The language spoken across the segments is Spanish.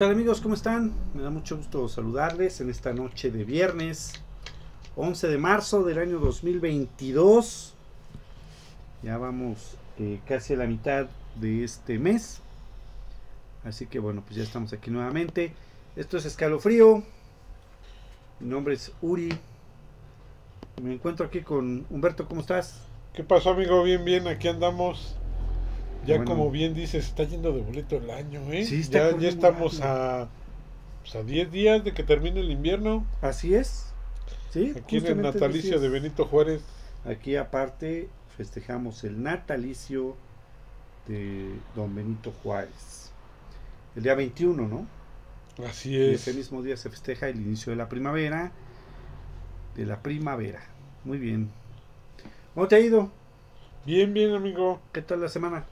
Hola amigos? ¿Cómo están? Me da mucho gusto saludarles en esta noche de viernes 11 de marzo del año 2022. Ya vamos eh, casi a la mitad de este mes. Así que bueno, pues ya estamos aquí nuevamente. Esto es Escalofrío. Mi nombre es Uri. Me encuentro aquí con Humberto. ¿Cómo estás? ¿Qué pasó, amigo? Bien, bien, aquí andamos. Ya Bueno. como bien dices, está yendo de boleto el año, ¿eh? Sí, está ya, ya estamos a, pues, a 10 días de que termine el invierno. Así es. Sí, Aquí en el natalicio de. Benito Juárez. Aquí aparte festejamos el natalicio de don Benito Juárez. El día 21, ¿no? Así Y es. ese mismo día se festeja el inicio de la primavera. De la primavera. Muy bien. ¿Cómo te ha ido? Bien, bien, amigo. ¿Qué tal la semana?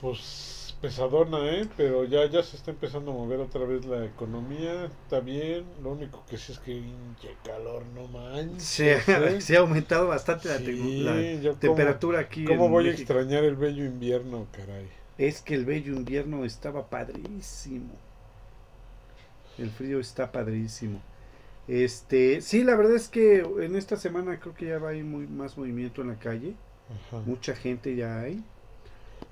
Pues pesadona, ¿eh? Pero ya, ya se está empezando a mover otra vez la economía. Está bien. Lo único que sí es que pinche calor, no manches. Se ha, ¿eh? se ha aumentado bastante la, Sí, tecno- la cómo- temperatura aquí. ¿Cómo en voy a extrañar el bello invierno, caray? Es que el bello invierno estaba padrísimo. El frío está padrísimo. Este, sí, la verdad es que en esta semana creo que ya va a ir muy, más movimiento en la calle. Ajá. Mucha gente ya hay.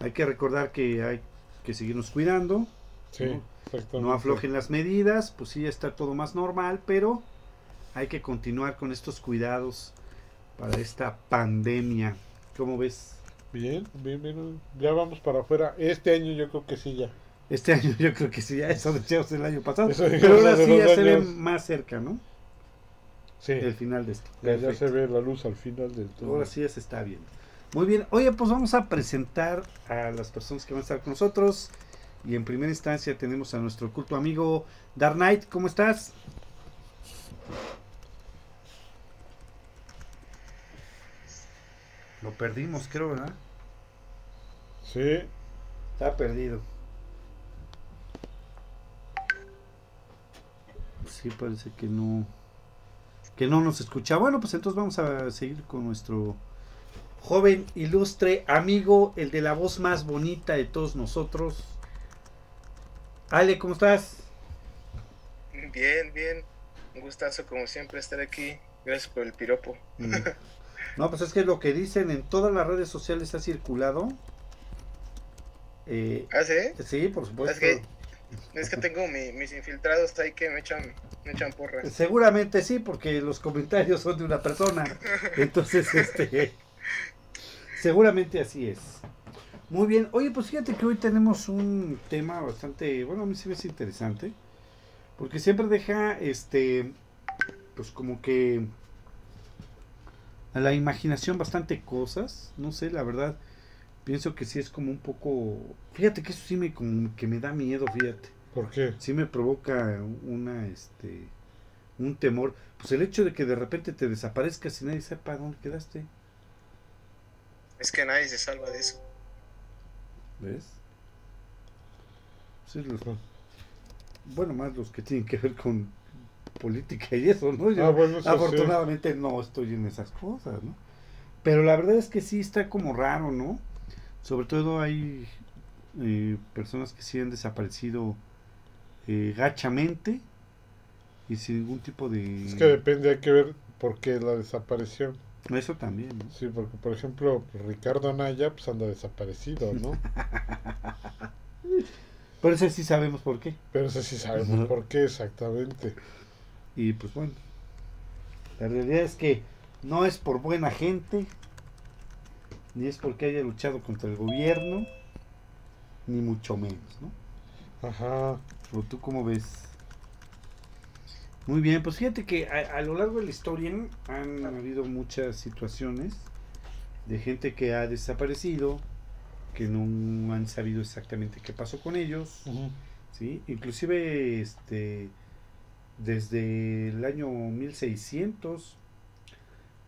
Hay que recordar que hay que seguirnos cuidando. Sí, ¿no? No aflojen las medidas, pues sí, ya está todo más normal, pero hay que continuar con estos cuidados para esta pandemia. ¿Cómo ves? Bien, bien, bien. Ya vamos para afuera. Este año yo creo que sí ya. Este año yo creo que sí, ya eso decíamos el año pasado. Pero ahora sí ya se ve años. más cerca, ¿no? Sí. El final de esto. Ya, ya se ve la luz al final del túnel. Ahora sí ya se está viendo. Muy bien. Oye, pues vamos a presentar a las personas que van a estar con nosotros. Y en primera instancia tenemos a nuestro culto amigo Dark Knight. ¿Cómo estás? Lo perdimos, creo, ¿verdad? Sí. Está perdido. Sí, parece que no. Que no nos escucha. Bueno, pues entonces vamos a seguir con nuestro joven, ilustre amigo, el de la voz más bonita de todos nosotros. Ale, ¿cómo estás? Bien, bien. Un gustazo como siempre estar aquí. Gracias por el piropo. Mm. No, pues es que lo que dicen en todas las redes sociales ha circulado. Eh, ¿Ah, sí? sí, por supuesto. Es que, es que tengo mi- mis infiltrados ahí que me echan, me echan porras. Seguramente sí, porque los comentarios son de una persona. Entonces, este. Seguramente así es. Muy bien. Oye, pues fíjate que hoy tenemos un tema bastante. Bueno, a mí sí me es interesante. Porque siempre deja, este. Pues como que. A la imaginación bastante cosas. No sé, la verdad. Pienso que sí es como un poco. Fíjate que eso sí me, como que me da miedo, fíjate ¿Por qué? sí me provoca una este un temor pues el hecho de que de repente te desaparezcas y nadie sepa dónde quedaste Es que nadie se salva de eso. ves Sí, los- bueno más los que tienen que ver con política y eso no Yo, Ah, bueno, eso afortunadamente no estoy en esas cosas no pero la verdad es que sí está como raro no sobre todo hay eh, personas que sí han desaparecido eh, gachamente y sin ningún tipo de. Es que depende, hay que ver por qué la desaparición. Eso también, ¿no? Sí, porque por ejemplo, Ricardo Anaya pues anda desaparecido, ¿no? Por eso sí sabemos por qué. Pero eso sí sabemos por qué exactamente. Y pues bueno, la realidad es que no es por buena gente, ni es porque haya luchado contra el gobierno, ni mucho menos, ¿no? Ajá. ¿O tú cómo ves? Muy bien, pues fíjate que a, a lo largo de la historia han habido muchas situaciones de gente que ha desaparecido, que no han sabido exactamente qué pasó con ellos. ¿sí? Inclusive este desde el año 1600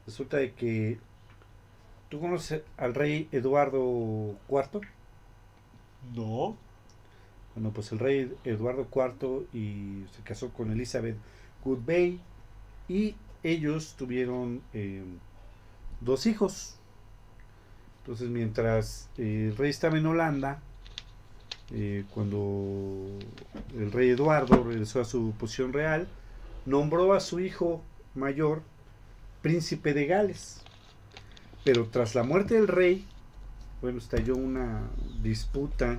resulta de que tú conoces al rey Eduardo IV No. bueno pues el rey Eduardo IV y se casó con Elizabeth Goodbay y ellos tuvieron eh, dos hijos entonces mientras eh, el rey estaba en Holanda eh, cuando el rey Eduardo regresó a su posición real, nombró a su hijo mayor príncipe de Gales. Pero tras la muerte del rey, bueno, estalló una disputa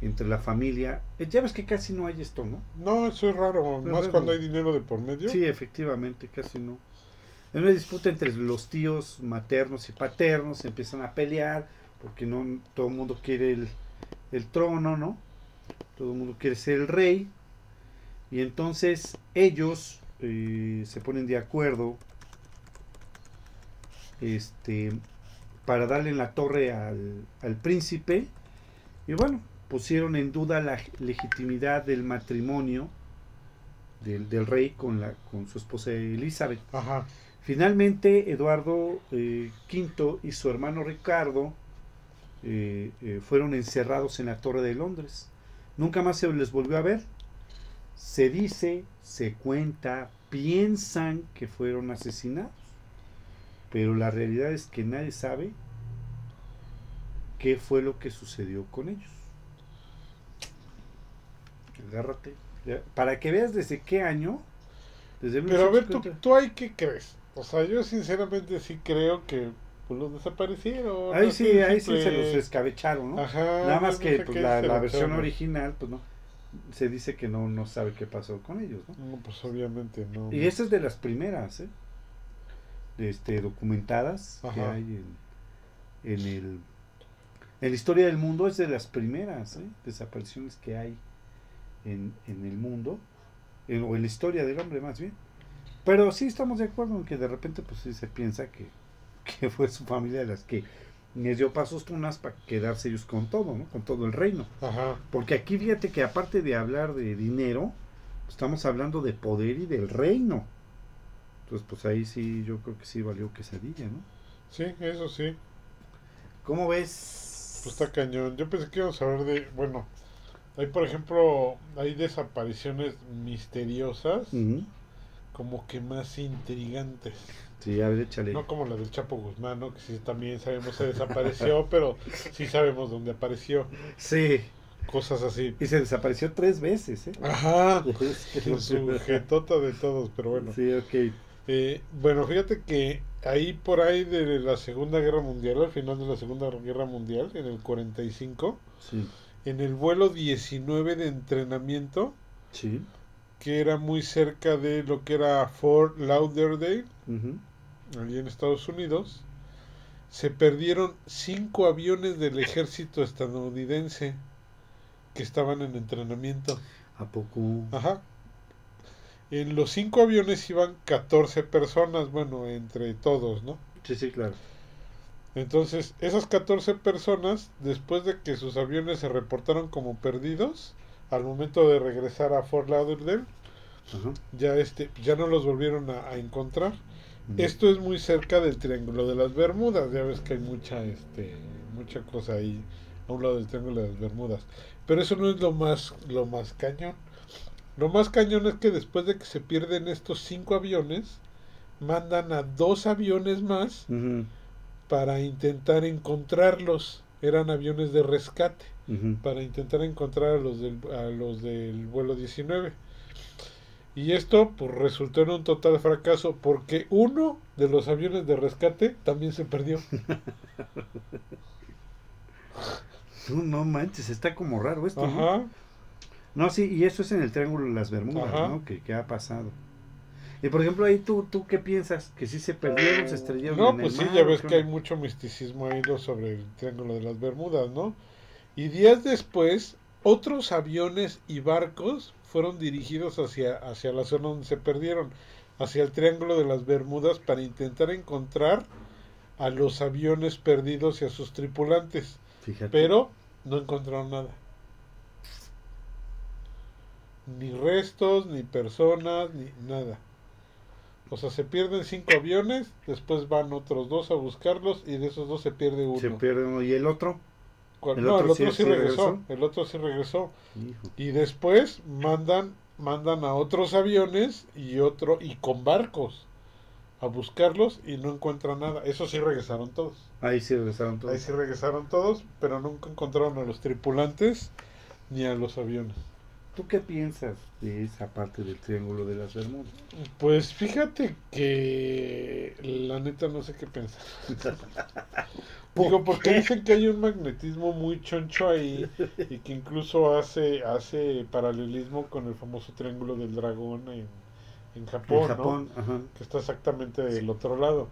entre la familia. Eh, Ya ves que casi no hay esto, ¿no? No, eso es raro, Pero más cuando hay dinero de por medio. Sí, efectivamente, casi no. En una disputa entre los tíos maternos y paternos, se empiezan a pelear, porque no todo el mundo quiere el, el trono, ¿no? Todo el mundo quiere ser el rey. Y entonces ellos eh, se ponen de acuerdo este, para darle en la torre al, al príncipe. Y bueno, pusieron en duda la legitimidad del matrimonio del, del rey con, la, con su esposa Elizabeth. Ajá. Finalmente, Eduardo eh, V y su hermano Ricardo eh, eh, fueron encerrados en la Torre de Londres. Nunca más se les volvió a ver. Se dice, se cuenta, piensan que fueron asesinados. Pero la realidad es que nadie sabe qué fue lo que sucedió con ellos. Agárrate. Ya, Para que veas desde qué año. Desde Pero a ver, ¿tú, 1950. tú ahí qué crees? O sea, yo sinceramente sí creo que pues, los desaparecieron. Ahí sí, ahí sí se los escabecharon, ¿no? Ajá. Nada más no que pues, la, la versión original, pues no. Se dice que no, no sabe qué pasó con ellos, ¿no? No, pues obviamente no. Y esa es de las primeras, ¿eh? Este, documentadas que hay en, en el... En la historia del mundo es de las primeras ¿eh? desapariciones que hay en, en el mundo, en- o en la historia del hombre más bien. Pero sí estamos de acuerdo en que de repente pues sí se piensa que, que fue su familia de las que les dio pasos tunas para quedarse ellos con todo, ¿no? Con todo el reino. Ajá. Porque aquí fíjate que aparte de hablar de dinero, estamos hablando de poder y del reino. Entonces, pues ahí sí, yo creo que sí valió quesadilla, ¿no? Sí, eso sí. ¿Cómo ves? Pues está cañón. Yo pensé que íbamos a hablar de. Bueno, hay por ejemplo. Hay desapariciones misteriosas. Como que más intrigantes. Sí, a ver, échale. No como la del Chapo Guzmán, ¿no? Que sí también sabemos se desapareció, pero sí sabemos dónde apareció. Sí, Cosas así. y se desapareció tres veces, ¿eh? Ajá. Es que En su jetota de todos, pero bueno. Sí, ok. Eh, bueno, fíjate que ahí por ahí de la Segunda Guerra Mundial, al final de la Segunda Guerra Mundial, en el 45, Sí, en el vuelo 19 de entrenamiento, sí. que era muy cerca de lo que era Fort Lauderdale, allí en Estados Unidos, se perdieron cinco aviones del ejército estadounidense que estaban en entrenamiento. ¿A poco? Ajá. En los cinco aviones iban 14 personas, bueno, entre todos, ¿no? Sí, sí, claro. Entonces, esas 14 personas, después de que sus aviones se reportaron como perdidos, al momento de regresar a Fort Lauderdale, ya este, ya no los volvieron a, a encontrar. Esto es muy cerca del Triángulo de las Bermudas, ya ves que hay mucha, este, mucha cosa ahí a un lado del Triángulo de las Bermudas. Pero eso no es lo más, lo más cañón. Lo más cañón es que después de que se pierden estos cinco aviones, mandan a dos aviones más para intentar encontrarlos. Eran aviones de rescate para intentar encontrar a los del, a los del vuelo 19. Y esto pues resultó en un total fracaso porque uno de los aviones de rescate también se perdió. No, no manches, está como raro esto, ¿no? No, sí, y eso es en el Triángulo de las Bermudas, Ajá. ¿no? Que, que ha pasado. Y por ejemplo, ahí tú, ¿tú qué piensas? ¿Que sí se perdieron, se estrellaron No, en pues el sí, mar, ya ves que hay mucho misticismo ahí sobre el Triángulo de las Bermudas, ¿no? Y días después, otros aviones y barcos fueron dirigidos hacia, hacia la zona donde se perdieron, hacia el Triángulo de las Bermudas para intentar encontrar a los aviones perdidos y a sus tripulantes. Fíjate. Pero no encontraron nada. Ni restos, ni personas, ni nada. O sea, se pierden cinco aviones, después van otros dos a buscarlos y de esos dos se pierde uno. se pierde uno. ¿Y el otro? ¿Cuál- ¿el no, otro el otro sí- sí, sí regresó. regresó? El otro sí regresó. Hijo. Y después mandan mandan a otros aviones y otro y con barcos a buscarlos y no encuentran nada. Eso sí regresaron todos. Ahí sí regresaron todos. Ahí sí regresaron todos, pero nunca encontraron a los tripulantes ni a los aviones. ¿Tú qué piensas de esa parte del Triángulo de las Bermudas? Pues fíjate que la neta no sé qué pensar. Digo, porque dicen que hay un magnetismo muy choncho ahí y que incluso hace hace paralelismo con el famoso Triángulo del Dragón en, en Japón, En Japón, ajá. que está exactamente del otro lado.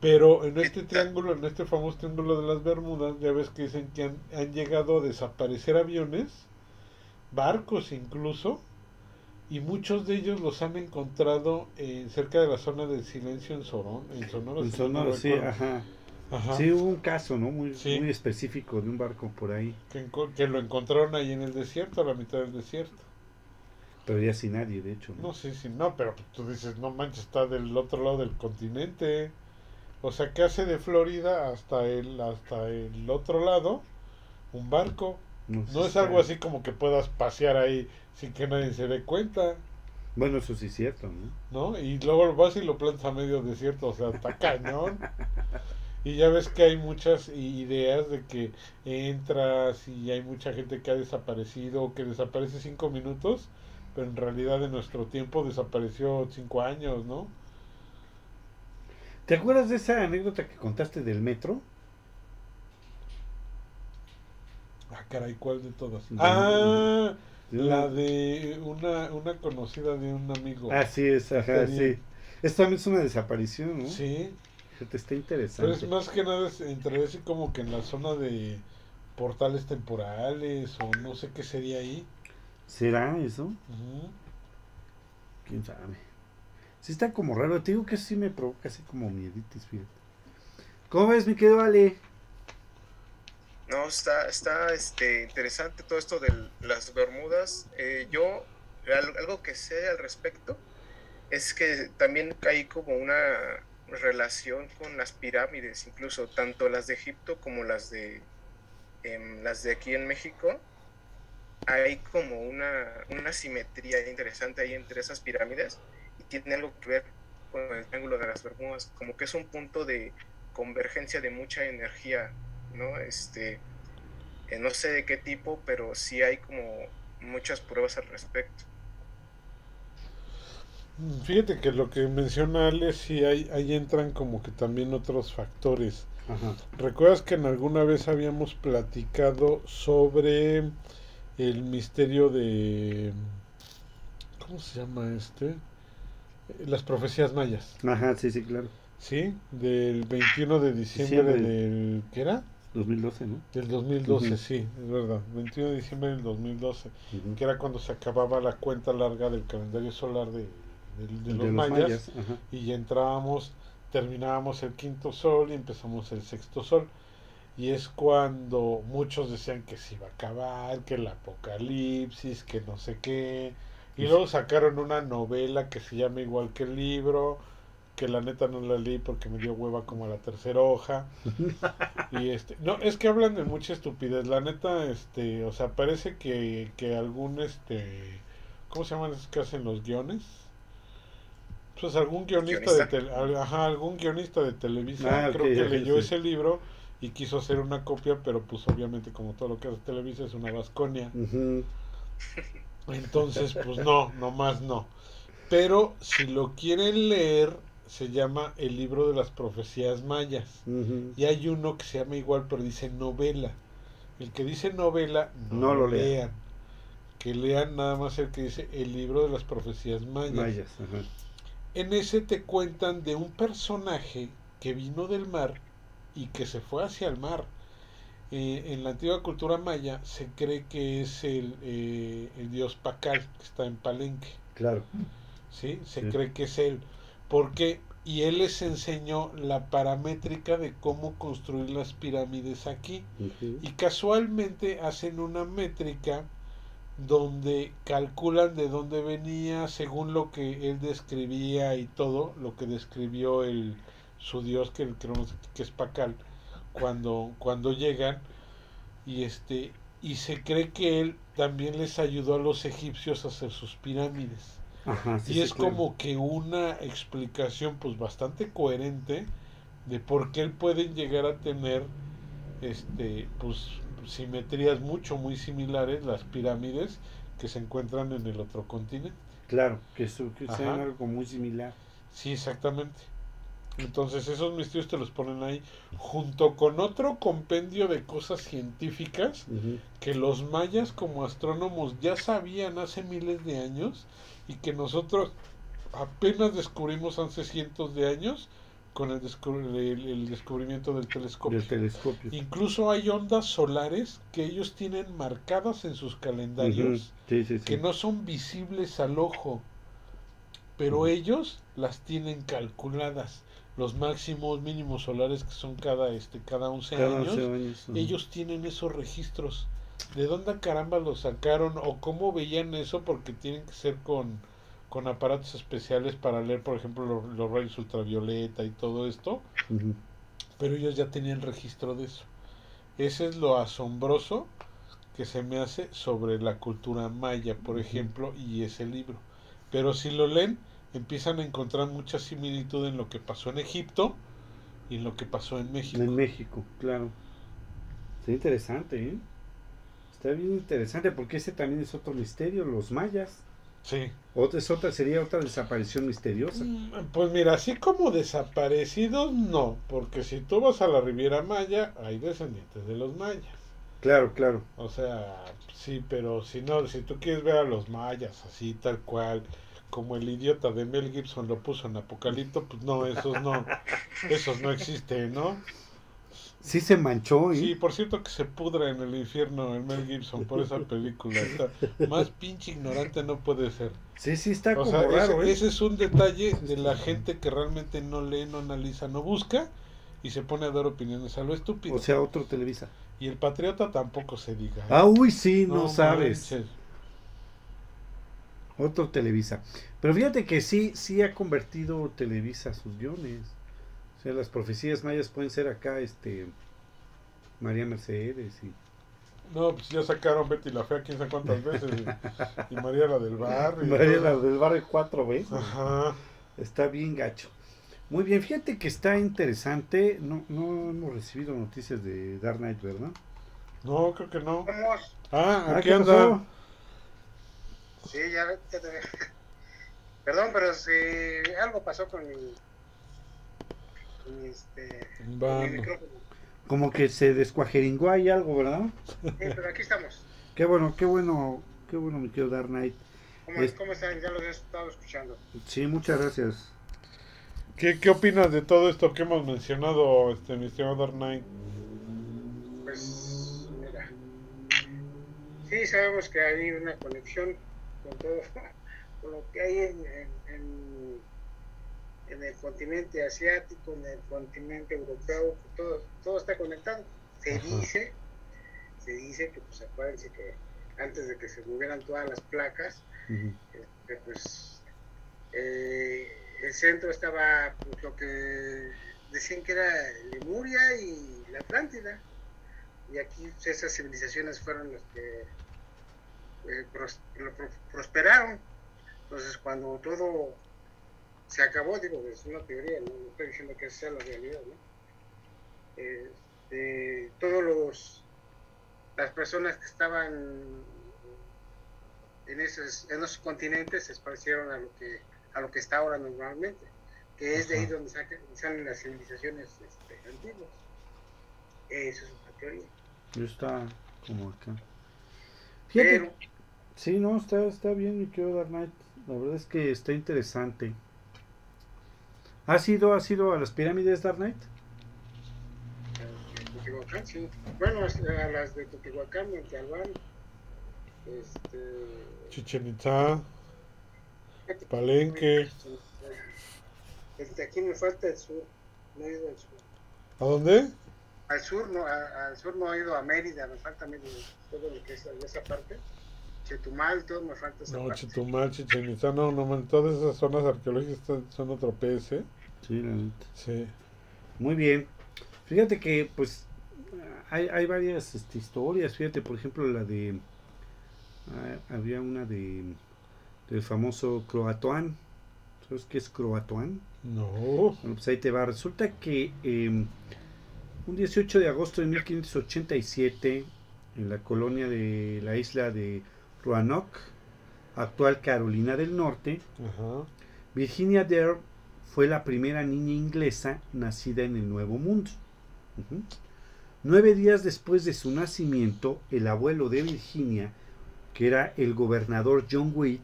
Pero en este triángulo, en este famoso triángulo de las Bermudas, ya ves que dicen que han, han llegado a desaparecer aviones, barcos incluso, y muchos de ellos los han encontrado eh, cerca de la zona del silencio en Sorón, en Sonora. En sí, ajá. Ajá. Sí, hubo un caso, ¿no? Muy, Sí. muy específico de un barco por ahí, que lo encontraron ahí en el desierto, a la mitad del desierto. pero ya sin nadie, de hecho. ¿no? No, sí, sí, no, pero pues tú dices, no manches, está del otro lado del continente. O sea, que hace de Florida hasta el, hasta el otro lado un barco. No, es algo así como que puedas pasear ahí sin que nadie se dé cuenta, Bueno, eso sí es cierto, ¿no? ¿no? Y luego vas y lo plantas a medio desierto, o sea, está cañón. Y ya ves que hay muchas ideas de que entras y hay mucha gente que ha desaparecido o que desaparece cinco minutos, pero en realidad en nuestro tiempo desapareció cinco años, ¿no? ¿Te acuerdas de esa anécdota que contaste del metro? Ah, caray, ¿cuál de todas? De- Ah, De la de una, una conocida de un amigo. Ah, sí, es, ajá, sí. Esta también es una desaparición, ¿no? Sí, Fíjate, está pero interesante. es más que nada entre así como que en la zona de portales temporales o no sé qué sería ahí. ¿Será eso? ¿Quién sabe? Sí está como raro. Te digo que sí me provoca así como mieditis, fíjate. ¿Cómo ves, mi querido Ale? No, está, está este, interesante todo esto de las Bermudas. Eh, yo, al- algo que sé al respecto es que también hay como una relación con las pirámides, incluso tanto las de Egipto como las de em, las de aquí en México. Hay como una, una simetría interesante ahí entre esas pirámides y tiene algo que ver con el triángulo de las Bermudas, como que es un punto de convergencia de mucha energía ¿no? Este, eh, no sé de qué tipo, pero sí hay como muchas pruebas al respecto. Fíjate que lo que menciona Ale, sí, ahí, ahí entran como que también otros factores. Ajá. ¿Recuerdas que en alguna vez habíamos platicado sobre el misterio de... ¿Cómo se llama este? Las profecías mayas, Ajá, sí, sí, claro. ¿sí? Del 21 de diciembre Diciembre. del... ¿Qué era? 2012, ¿no? Del 2012, Ujú. sí, es verdad. 21 de diciembre del 2012, Ujú. que era cuando se acababa la cuenta larga del calendario solar de, de- de De los, mayas, y ya entrábamos, terminábamos el quinto sol y empezamos el sexto sol. Y es cuando muchos decían que se iba a acabar, que el apocalipsis, que no sé qué. Y luego sacaron una novela que se llama igual que el libro, que la neta no la leí porque me dio hueva como a la tercera hoja. Y este, no, es que hablan de mucha estupidez. La neta, este, o sea, parece que, que algún, este, ¿cómo se llaman esos que hacen los guiones? Pues algún guionista, ¿Guionista? de tele- ajá, algún guionista de Televisa, Ah, creo que leyó sí. ese libro y quiso hacer una copia, pero pues obviamente como todo lo que hace Televisa es una vasconia. Entonces, pues no, nomás no. Pero si lo quieren leer, se llama El libro de las profecías mayas. Y hay uno que se llama igual, pero dice novela. El que dice novela, no, No lo lean. lean. Que lean nada más el que dice el libro de las profecías mayas. Mayas. En ese te cuentan de un personaje que vino del mar y que se fue hacia el mar. Eh, en la antigua cultura maya se cree que es el, eh, el dios Pacal, que está en Palenque. Claro. ¿sí? Se Sí. cree que es él. Porque, y él les enseñó la paramétrica de cómo construir las pirámides aquí. Y casualmente hacen una métrica donde calculan de dónde venía según lo que él describía y todo lo que describió el su dios que creo que es Pacal cuando cuando llegan. Y este y se cree que él también les ayudó a los egipcios a hacer sus pirámides Ajá, sí, y sí, es claro. como que una explicación pues bastante coherente de por qué él puede llegar a tener este pues simetrías mucho, muy similares, las pirámides que se encuentran en el otro continente. Claro, que, sean algo muy similar. Sí, exactamente. Entonces esos misterios te los ponen ahí junto con otro compendio de cosas científicas que los mayas como astrónomos ya sabían hace miles de años y que nosotros apenas descubrimos hace cientos de años con el, el, descubrimiento del telescopio. del telescopio. Incluso hay ondas solares que ellos tienen marcadas en sus calendarios que no son visibles al ojo, pero ellos las tienen calculadas los máximos mínimos solares que son cada este cada 11 años, ellos tienen esos registros. ¿De dónde caramba los sacaron o cómo veían eso? Porque tienen que ser con, con aparatos especiales para leer, por ejemplo, los, rayos ultravioleta y todo esto. Pero ellos ya tenían registro de eso. Ese es lo asombroso que se me hace sobre la cultura maya, por ejemplo, y ese libro. Pero si lo leen, empiezan a encontrar mucha similitud en lo que pasó en Egipto y en lo que pasó en México. En México, claro. Está interesante, ¿eh? Está bien interesante porque ese también es otro misterio, los mayas. Sí. Otra, es otra, sería otra desaparición misteriosa. Mm, pues mira, así como desaparecidos, no, porque si tú vas a la Riviera Maya, hay descendientes de los mayas. Claro, claro. O sea, sí, pero si no, si tú quieres ver a los mayas así, tal cual, como el idiota de Mel Gibson lo puso en Apocalipto, pues no, esos no, esos no existen, ¿no? Sí se manchó, ¿eh? Sí, por cierto que se pudra en el infierno el Mel Gibson por esa película. más pinche ignorante no puede ser. Sí, sí, está como raro, ese, ¿eh? ese es un detalle de la gente que realmente no lee, no analiza, no busca y se pone a dar opiniones a lo estúpido. O sea, otro Televisa. Y el patriota tampoco se diga. ¿eh? Ah, uy, sí, no, sabes. Otro Televisa. Pero fíjate que sí, sí ha convertido Televisa sus guiones. O sea, las profecías mayas pueden ser acá, este, María Mercedes y... No, pues ya sacaron Betty la Fea quién sabe cuántas veces. y María la del Barrio. María la del Barrio cuatro veces. Ajá. Está bien gacho. Muy bien, fíjate que está interesante. No, no hemos recibido noticias de Dark Knight, ¿verdad? No, creo que no. Vamos. Ah, ah aquí anda. Sí, ya, ya te... Perdón, pero si algo pasó con mi, con este, mi micrófono. Como que se descuajeringó ahí algo, ¿verdad? Sí, pero aquí estamos. qué bueno, qué bueno, qué bueno, mi querido Dark Knight. ¿Cómo, ¿Cómo, están? Ya los he estado escuchando. Sí, muchas gracias. ¿Qué, ¿Qué opinas de todo esto que hemos mencionado, este, mi estimado Dark Knight? Pues, mira. Sí, sabemos que hay una conexión con todo, con lo que hay en, en, en, el continente asiático, en el continente europeo, todo, todo está conectado. Se dice, se dice que, pues acuérdense que antes de que se movieran todas las placas, este, pues eh, el centro estaba pues, lo que decían que era Lemuria y la Atlántida. Y aquí pues, esas civilizaciones fueron las que eh, prosperaron. Entonces, cuando todo se acabó, digo, es una teoría, no, estoy diciendo que sea la realidad, ¿no? Este, todos los las personas que estaban en esos, en esos continentes se parecieron a lo que a lo que está ahora normalmente, que es de ahí donde salen las civilizaciones este, antiguas. Eso es una teoría. Está como acá. Fíjate, Sí, no, está, está bien, mi querido Dark Knight. La verdad es que está interesante. ¿Has ido, has ido a las pirámides, Dark Knight? Teotihuacán, sí. Bueno, a las de Teotihuacán, Montalbán, este... Chichen Itza, Palenque. Este, aquí me falta el sur, no he ido al sur. ¿A dónde? Al sur no, al sur no he ido a Mérida, me falta Mérida, todo lo que es esa parte. Chetumal, todo me falta esa No, parte. Chetumal, Chichen Itza, no, no, todas esas zonas arqueológicas son otro pez, ¿eh? Sí, la neta. Sí. Muy bien. Fíjate que, pues, hay, hay varias este, historias. Fíjate, por ejemplo, la de. Ah, había una de. del famoso Croatoan. ¿Sabes qué es Croatoan? No. Bueno, pues ahí te va. Resulta que eh, un 18 de agosto de 1587 en la colonia de la isla de Roanoke, actual Carolina del Norte, Ajá. Virginia Dare fue la primera niña inglesa nacida en el Nuevo Mundo. Nueve días después de su nacimiento, el abuelo de Virginia, que era el gobernador John Witt,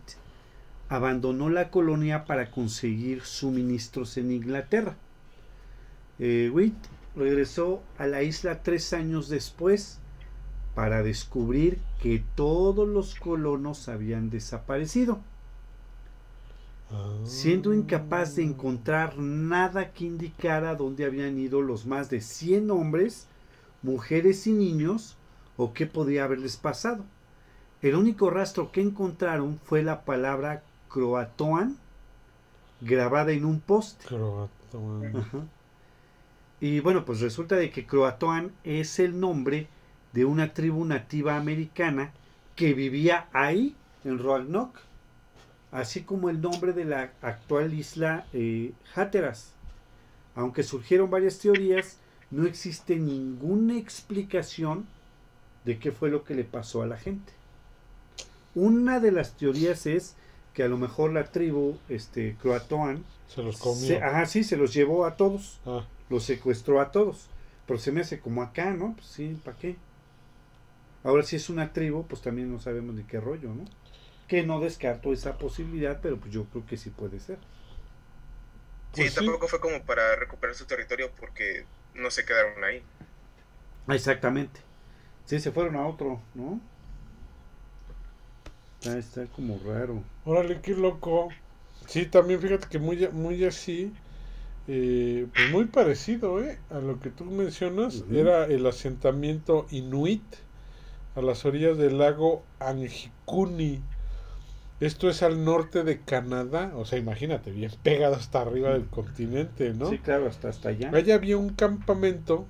abandonó la colonia para conseguir suministros en Inglaterra. Eh, Witt regresó a la isla tres años después para descubrir que todos los colonos habían desaparecido siendo incapaz de encontrar nada que indicara dónde habían ido los más de 100 hombres, mujeres y niños o qué podía haberles pasado. El único rastro que encontraron fue la palabra Croatoan grabada en un poste. Croatoan. Ajá. Y bueno, pues resulta de que Croatoan es el nombre de una tribu nativa americana que vivía ahí, en Roanoke, así como el nombre de la actual isla eh, Hatteras. Aunque surgieron varias teorías, no existe ninguna explicación de qué fue lo que le pasó a la gente. Una de las teorías es que a lo mejor la tribu este, Croatoan Se los comió. se, ajá, sí, se los llevó a todos, Ah, los secuestró a todos. Pero se me hace como acá, ¿no? Pues sí, ¿para qué? Ahora si es una tribu, pues también no sabemos de qué rollo, ¿no? Que no descarto esa posibilidad, pero pues yo creo que sí puede ser. Sí, Pues sí. tampoco fue como para recuperar su territorio porque no se quedaron ahí. Ah, Exactamente. Sí, se fueron a otro, ¿no? Ah, está como raro. órale, qué loco. Sí, también fíjate que muy, muy así, eh, pues muy parecido, ¿eh? A lo que tú mencionas, era el asentamiento inuit a las orillas del lago Angikuni. Esto es al norte de Canadá, o sea, imagínate, bien pegado hasta arriba del continente, ¿no? Sí, claro, hasta hasta allá. Allá había un campamento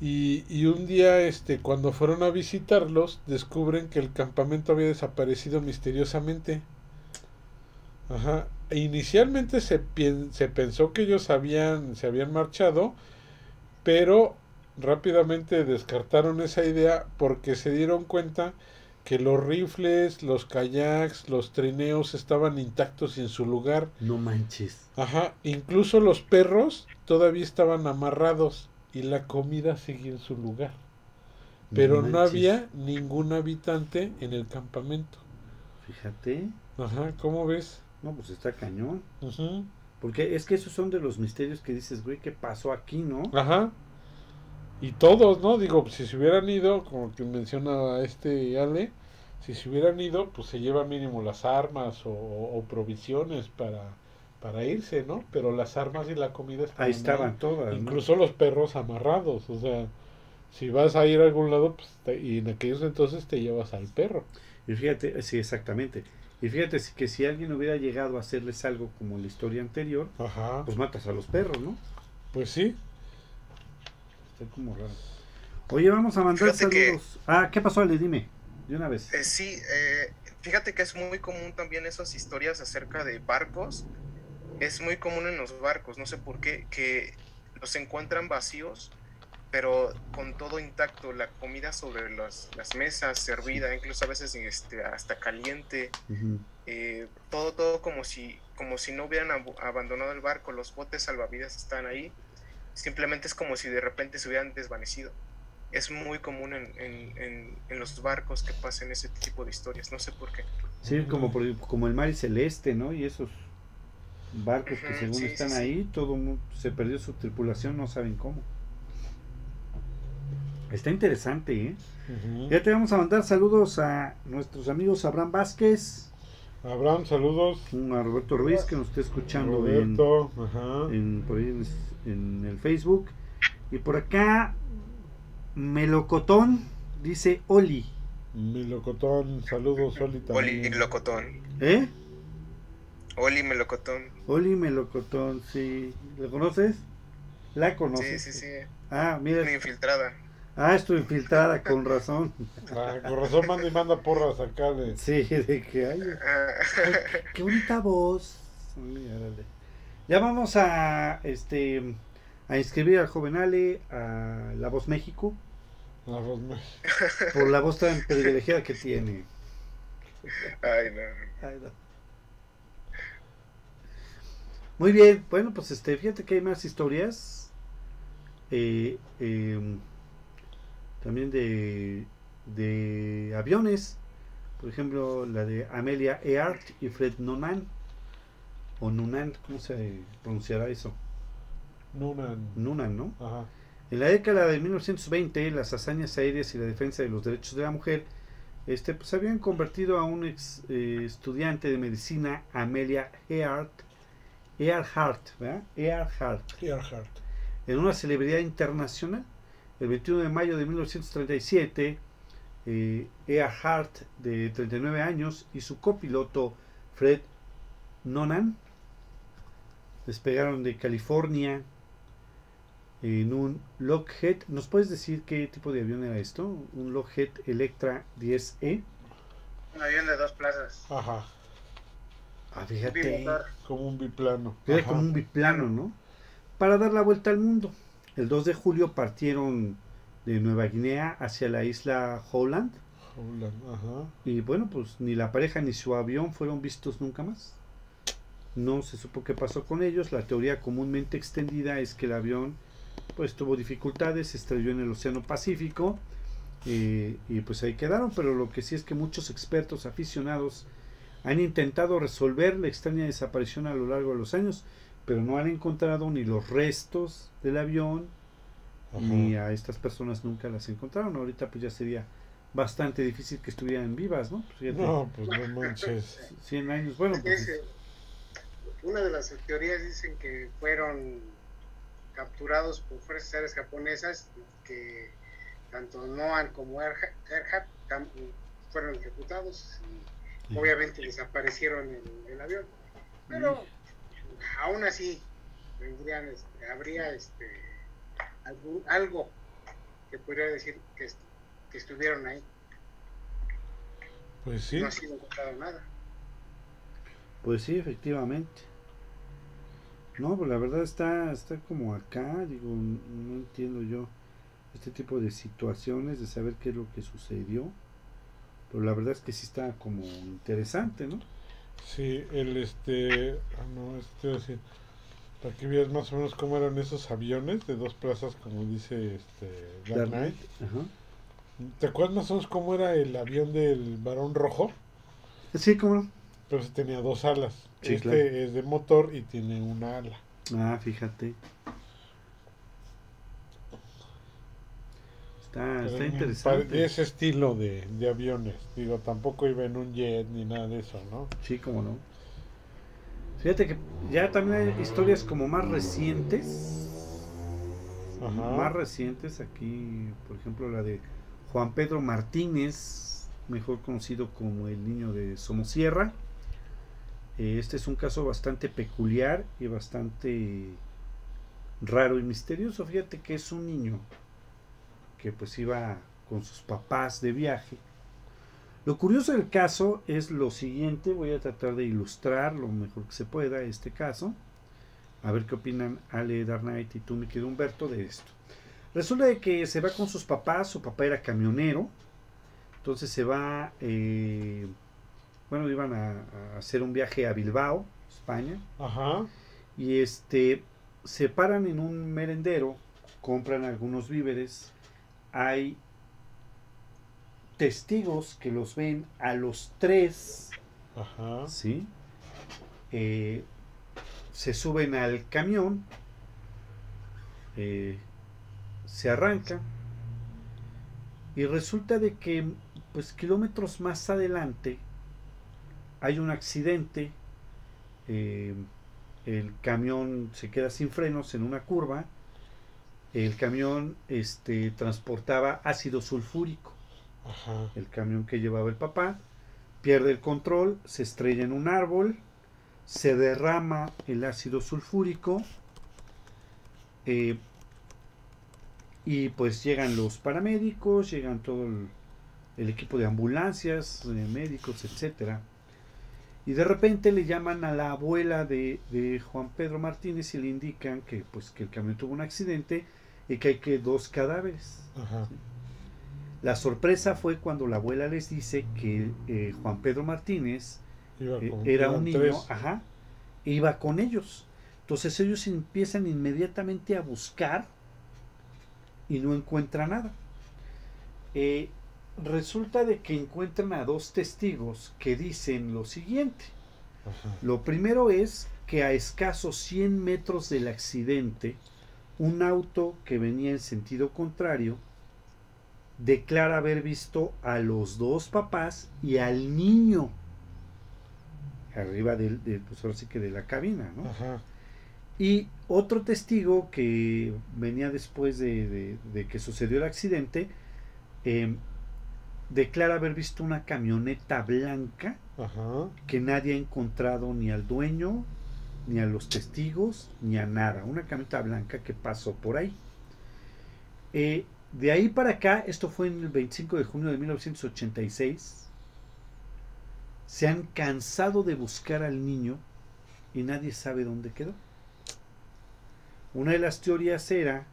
y, y un día, este, cuando fueron a visitarlos, descubren que el campamento había desaparecido misteriosamente. Ajá. E inicialmente se, se pensó que ellos habían, se habían marchado, pero rápidamente descartaron esa idea porque se dieron cuenta que los rifles, los kayaks, los trineos estaban intactos y en su lugar. No manches. Ajá, incluso los perros todavía estaban amarrados y la comida seguía en su lugar. Pero no había ningún habitante en el campamento. Fíjate. Ajá, ¿cómo ves? No, pues está cañón. Ujú. Porque es que esos son de los misterios que dices, güey, ¿qué pasó aquí, no? Ajá. Y todos, ¿no? Digo, si se hubieran ido, como que menciona este Ale, si se hubieran ido, pues se lleva mínimo las armas o, o provisiones para, para irse, ¿no? Pero las armas y la comida estaban Ahí estaban todas, ¿no? Incluso los perros amarrados, o sea, si vas a ir a algún lado, pues, te- y en aquellos entonces te llevas al perro. Y fíjate, sí, exactamente. Y fíjate que si alguien hubiera llegado a hacerles algo como la historia anterior, Ajá. pues matas a los perros, ¿no? Pues sí. Está como raro. Oye, vamos a mandar Fíjate que- saludos. Ah, ¿qué pasó, Ale? Dime, de una vez. Eh, sí, eh, fíjate que es muy común también esas historias acerca de barcos. Es muy común en los barcos, no sé por qué, que los encuentran vacíos, pero con todo intacto, la comida sobre las, las mesas, servida, incluso a veces este, hasta caliente, eh, todo, todo como si, como si no hubieran ab- abandonado el barco, los botes salvavidas están ahí, simplemente es como si de repente se hubieran desvanecido. Es muy común en, en- en- en los barcos que pasen ese tipo de historias, no sé por qué. Sí, como, por- como el mar y celeste, ¿no? Y esos barcos que según sí, están sí, sí. ahí, todo mu- se perdió su tripulación, no saben cómo. Está interesante, ¿eh? Ya te vamos a mandar saludos a nuestros amigos Abraham Vázquez, Abraham, saludos. a Roberto Ruiz que nos está escuchando en, Roberto, ajá. en- por ahí en, en el Facebook. Y por acá, Melocotón dice Oli. Melocotón, saludos, Oli Oli también. Melocotón. ¿Eh? Oli Melocotón. Oli Melocotón, sí. ¿Lo conoces? La Sí, conoces. sí, sí. Ah, mira. Una infiltrada. Ah, estoy infiltrada, con razón. Ah, con razón manda y manda porras acá. Le... Sí, de que hay. Qué bonita voz. Ya vamos a este a inscribir al joven Ale a La Voz México. La voz me- por la voz tan privilegiada que tiene. Ay, no. Ay, no. Muy bien, bueno, pues este, fíjate que hay más historias. eh, eh, también de, de aviones. Por ejemplo, la de Amelia Earhart y Fred Noonan. O Noonan, ¿cómo se pronunciará eso? Noonan. Noonan, ¿no? Ajá. En la década de 1920, las hazañas aéreas y la defensa de los derechos de la mujer este, pues, habían convertido a un ex eh, estudiante de medicina, Amelia Earhart, Earhart, ¿verdad? Earhart, Earhart. en una celebridad internacional. El 21 de mayo de 1937, eh, Earhart, de 39 años, y su copiloto Fred Nonan despegaron de California en un Lockheed. ¿Nos puedes decir qué tipo de avión era esto? Un Lockheed Electra 10E. Un avión de dos plazas. Ajá. Ah, fíjate. Bimotor. Como un biplano. Era como un biplano, ¿no? Para dar la vuelta al mundo. El 2 de julio partieron de Nueva Guinea hacia la isla Holland. Holland, Ajá. Y bueno, pues ni la pareja ni su avión fueron vistos nunca más. No se supo qué pasó con ellos. La teoría comúnmente extendida es que el avión pues tuvo dificultades, se estrelló en el Océano Pacífico eh, y pues ahí quedaron. Pero lo que sí es que muchos expertos aficionados han intentado resolver la extraña desaparición a lo largo de los años, pero no han encontrado ni los restos del avión Ajá. ni a estas personas nunca las encontraron. Ahorita pues ya sería bastante difícil que estuvieran vivas, ¿no? Pues, No, pues no manches. 100 años, bueno, pues Es, una de las teorías dicen que fueron capturados por fuerzas aéreas japonesas que tanto Noan como tam- fueron ejecutados y Sí. obviamente desaparecieron en el avión pero aún así vendrían este, habría este algún- algo que podría decir que, est- que estuvieron ahí Pues sí. no ha sido encontrado nada Pues sí, efectivamente. No, pues la verdad está, está como acá, digo, no entiendo yo este tipo de situaciones, de saber qué es lo que sucedió. Pero la verdad es que sí está como interesante, ¿no? Sí, el este. Ah, no, este iba a decir, Para que veas más o menos cómo eran esos aviones de dos plazas, como dice este Dark Knight. Ajá. ¿Te acuerdas más o menos cómo era el avión del varón rojo? Sí, cómo. Pero se tenía dos alas. Sí, este claro. es de motor y tiene una ala. Ah, fíjate. Está, interesante. De ese estilo de, de aviones. Digo, tampoco iba en un jet ni nada de eso, ¿no? Sí, cómo no. Fíjate que ya también hay historias como más recientes. Ajá. Más recientes aquí, por ejemplo, la de Juan Pedro Martínez, mejor conocido como el niño de Somosierra. Eh, Este es un caso bastante peculiar y bastante raro y misterioso. Fíjate que es un niño que pues iba con sus papás de viaje. Lo curioso del caso es lo siguiente, voy a tratar de ilustrar lo mejor que se pueda este caso. A ver qué opinan Ale, Dark Knight y tú, mi querido Humberto, de esto. Resulta de que se va con sus papás, su papá era camionero, entonces se va, eh, bueno, iban a, a hacer un viaje a Bilbao, España, Ajá. y este, se paran en un merendero, compran algunos víveres, hay testigos que los ven a los tres, Ajá. ¿sí? Eh, se suben al camión, eh, se arranca y resulta de que pues kilómetros más adelante hay un accidente, eh, el camión se queda sin frenos en una curva, el camión este, transportaba ácido sulfúrico Ajá. el camión que llevaba el papá, pierde el control, se estrella en un árbol, se derrama el ácido sulfúrico eh, y pues llegan los paramédicos, llegan todo el, el equipo de ambulancias, eh, médicos, etcétera. Y de repente le llaman a la abuela de, de Juan Pedro Martínez y le indican que pues que el camión tuvo un accidente y que hay que dos cadáveres. Ajá. La sorpresa fue cuando la abuela les dice que eh, Juan Pedro Martínez Iba eh, con- era un niño, tres. ajá, iba con ellos. Entonces ellos empiezan inmediatamente a buscar y no encuentran nada. Eh, resulta de que encuentran a dos testigos que dicen lo siguiente. Ajá. Lo primero es que a escasos 100 metros del accidente, un auto que venía en sentido contrario declara haber visto a los dos papás y al niño arriba del, del, pues ahora sí que de la cabina, ¿no? Ajá. Y otro testigo que venía después de, de- de que sucedió el accidente, eh, declara haber visto una camioneta blanca Ajá. que nadie ha encontrado ni al dueño, ni a los testigos, ni a nada. Una camioneta blanca que pasó por ahí. Eh, de ahí para acá, esto fue en el 25 de junio de 1986, se han cansado de buscar al niño y nadie sabe dónde quedó. Una de las teorías era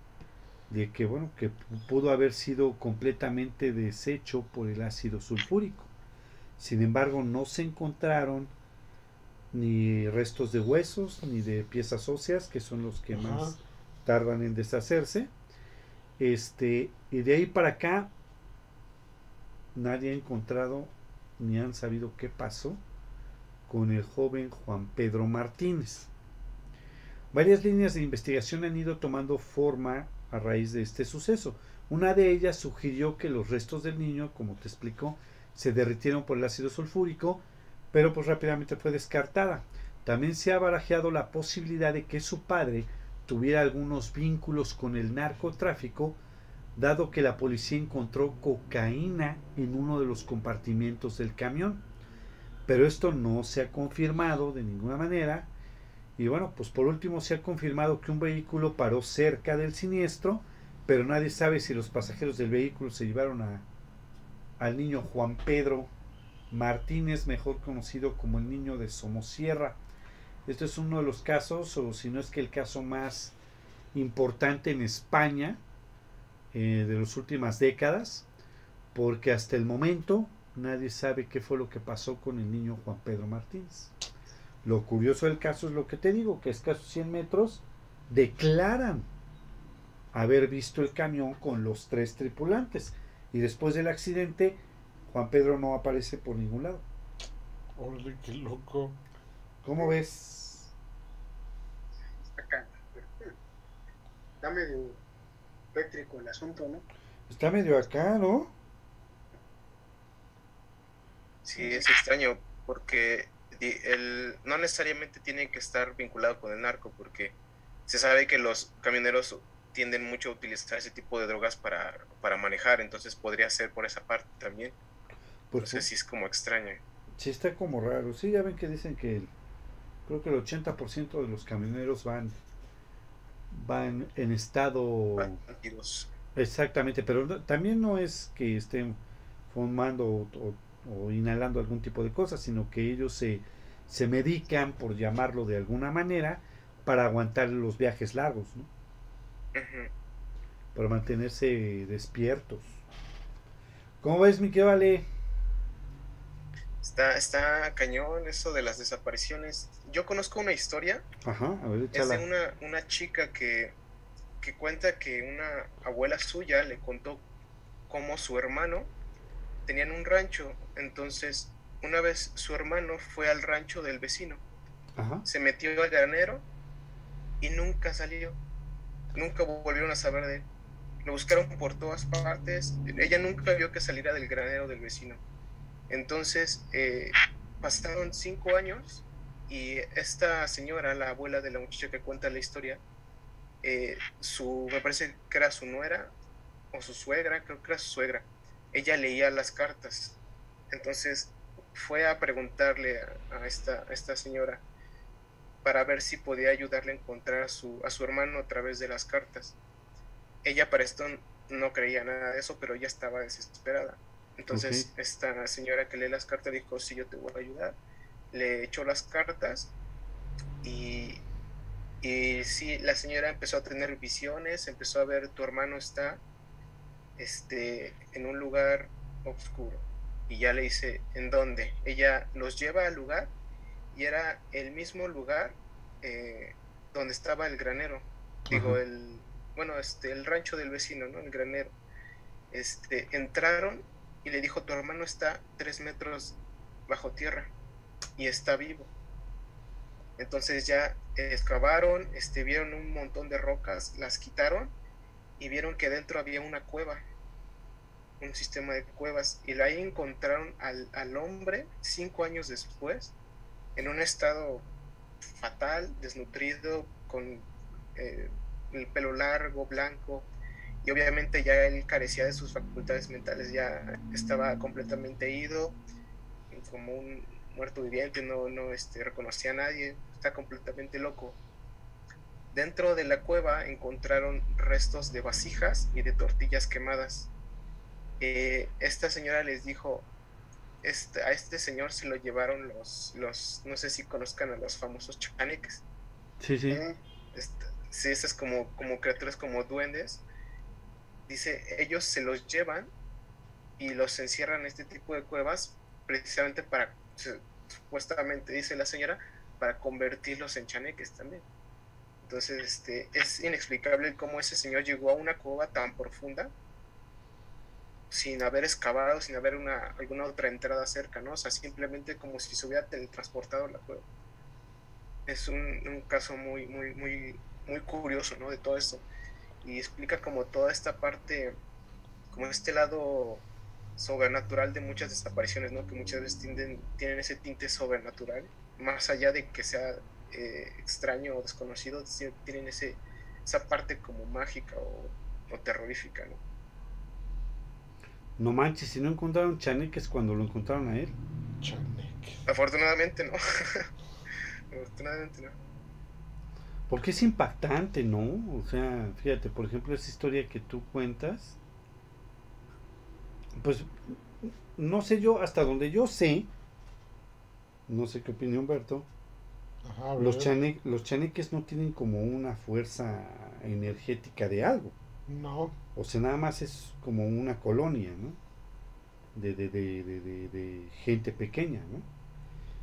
de que bueno que pudo haber sido completamente deshecho por el ácido sulfúrico. Sin embargo, no se encontraron ni restos de huesos ni de piezas óseas, que son los que Ajá. más tardan en deshacerse. Este, y de ahí para acá nadie ha encontrado ni han sabido qué pasó con el joven Juan Pedro Martínez. Varias líneas de investigación han ido tomando forma a raíz de este suceso. Una de ellas sugirió que los restos del niño, como te explico, se derritieron por el ácido sulfúrico, pero pues rápidamente fue descartada. También se ha barajeado la posibilidad de que su padre tuviera algunos vínculos con el narcotráfico, dado que la policía encontró cocaína en uno de los compartimientos del camión. Pero esto no se ha confirmado de ninguna manera. Y bueno, pues por último se ha confirmado que un vehículo paró cerca del siniestro, pero nadie sabe si los pasajeros del vehículo se llevaron a, al niño Juan Pedro Martínez, mejor conocido como el niño de Somosierra. Este es uno de los casos, o si no es que el caso más importante en España eh, de las últimas décadas, porque hasta el momento nadie sabe qué fue lo que pasó con el niño Juan Pedro Martínez. Lo curioso del caso es lo que te digo, que a escasos 100 metros declaran haber visto el camión con los tres tripulantes y después del accidente Juan Pedro no aparece por ningún lado. Órale, qué loco. ¿Cómo ves? Está acá. Está medio eléctrico el asunto, ¿no? Está medio acá, ¿no? Sí, es extraño porque el, no necesariamente tiene que estar vinculado con el narco porque se sabe que los camioneros tienden mucho a utilizar ese tipo de drogas para, para manejar, entonces podría ser por esa parte también. Pues Entonces sí es como extraño. sí está como raro. Sí, ya ven que dicen que el- creo que el 80% de los camioneros van van en estado Bandidos. exactamente, pero no- también no es que estén fumando o, o- o inhalando algún tipo de cosas, sino que ellos se, se medican, por llamarlo de alguna manera, para aguantar los viajes largos, ¿no? Para mantenerse despiertos. ¿Cómo ves, mi que vale? Está, está cañón eso de las desapariciones. Yo conozco una historia Ajá, a ver, Es de una, una chica que, que cuenta que una abuela suya le contó cómo su hermano tenían un rancho. Entonces, una vez su hermano fue al rancho del vecino, Ajá. se metió al granero y nunca salió. Nunca volvieron a saber de él. Lo buscaron por todas partes. Ella nunca vio que saliera del granero del vecino. Entonces, eh, pasaron cinco años y esta señora, la abuela de la muchacha que cuenta la historia, eh, su, me parece que era su nuera o su suegra, creo que era su suegra, ella leía las cartas. Entonces fue a preguntarle a, esta, esta señora para ver si podía ayudarle a encontrar a su, a su hermano a través de las cartas. Ella para esto no creía nada de eso, pero ella estaba desesperada. Entonces esta señora que lee las cartas dijo, sí, yo te voy a ayudar. Le echó las cartas y, y sí, la señora empezó a tener visiones, empezó a ver tu hermano está este, en un lugar oscuro. Y ya le dice, ¿en dónde? Ella los lleva al lugar y era el mismo lugar eh, donde estaba el granero. Digo, el, bueno, este, el rancho del vecino, ¿no? El granero. Este, entraron y le dijo, tu hermano está tres metros bajo tierra y está vivo. Entonces ya excavaron, este, vieron un montón de rocas, las quitaron y vieron que dentro había una cueva, un sistema de cuevas. Y ahí encontraron al, al hombre cinco años después en un estado fatal, desnutrido, con eh, el pelo largo, blanco, y obviamente ya él carecía de sus facultades mentales, ya estaba completamente ido, como un muerto viviente, no, no este, reconocía a nadie, está completamente loco. Dentro de la cueva encontraron restos de vasijas y de tortillas quemadas. Eh, esta señora les dijo, este, a este señor se lo llevaron los, los, no sé si conozcan a los famosos chaneques. Sí, sí. Este, sí, esas como, como criaturas como duendes. Dice, ellos se los llevan y los encierran en este tipo de cuevas precisamente para, supuestamente dice la señora, para convertirlos en chaneques también. Entonces, este, es inexplicable cómo ese señor llegó a una cueva tan profunda sin haber excavado, sin haber una, alguna otra entrada cerca, ¿no? O sea, simplemente como si se hubiera teletransportado la cueva. Es un, caso muy, muy, muy, muy curioso, ¿no? De todo esto. Y explica como toda esta parte, como este lado sobrenatural de muchas desapariciones, ¿no? Que muchas veces tienden, tienen ese tinte sobrenatural, más allá de que sea eh, extraño o desconocido, tienen ese, esa parte como mágica o, o terrorífica, ¿no? No manches, si no encontraron chaneques cuando lo encontraron a él. Chaneques. Afortunadamente no. Afortunadamente no. Porque es impactante, ¿no? O sea, fíjate, por ejemplo, esa historia que tú cuentas. Pues no sé yo, hasta donde yo sé, no sé qué opinión Humberto, los, los chaneques no tienen como una fuerza energética de algo. No. O sea, nada más es como una colonia, ¿no? De, de, de, de gente pequeña, ¿no?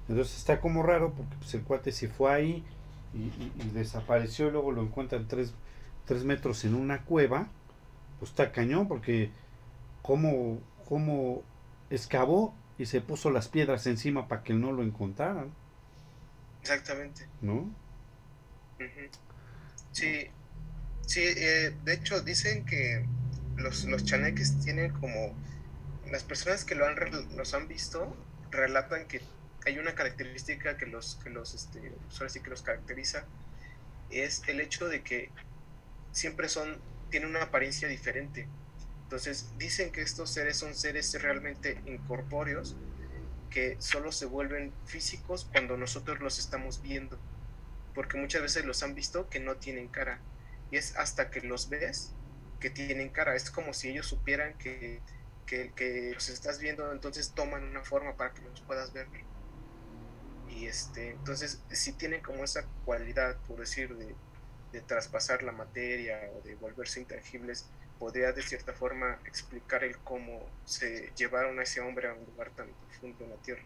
Entonces está como raro porque pues, el cuate se fue ahí y, desapareció, luego lo encuentran tres, tres, metros en una cueva, pues está cañón porque como, como excavó y se puso las piedras encima para que no lo encontraran. Exactamente. ¿No? Sí, Sí, eh, de hecho dicen que los, los chaneques tienen como... Las personas que lo han, los han visto relatan que hay una característica que los, que los, este, pues sí que los caracteriza, es el hecho de que siempre son, tienen una apariencia diferente. Entonces dicen que estos seres son seres realmente incorpóreos que solo se vuelven físicos cuando nosotros los estamos viendo, porque muchas veces los han visto que no tienen cara y es hasta que los ves que tienen cara. Es como si ellos supieran que, que, los estás viendo, entonces toman una forma para que los puedas ver. Y este, entonces, si tienen como esa cualidad, por decir, de, de traspasar la materia o de volverse intangibles, podría de cierta forma explicar el cómo se llevaron a ese hombre a un lugar tan profundo en la tierra.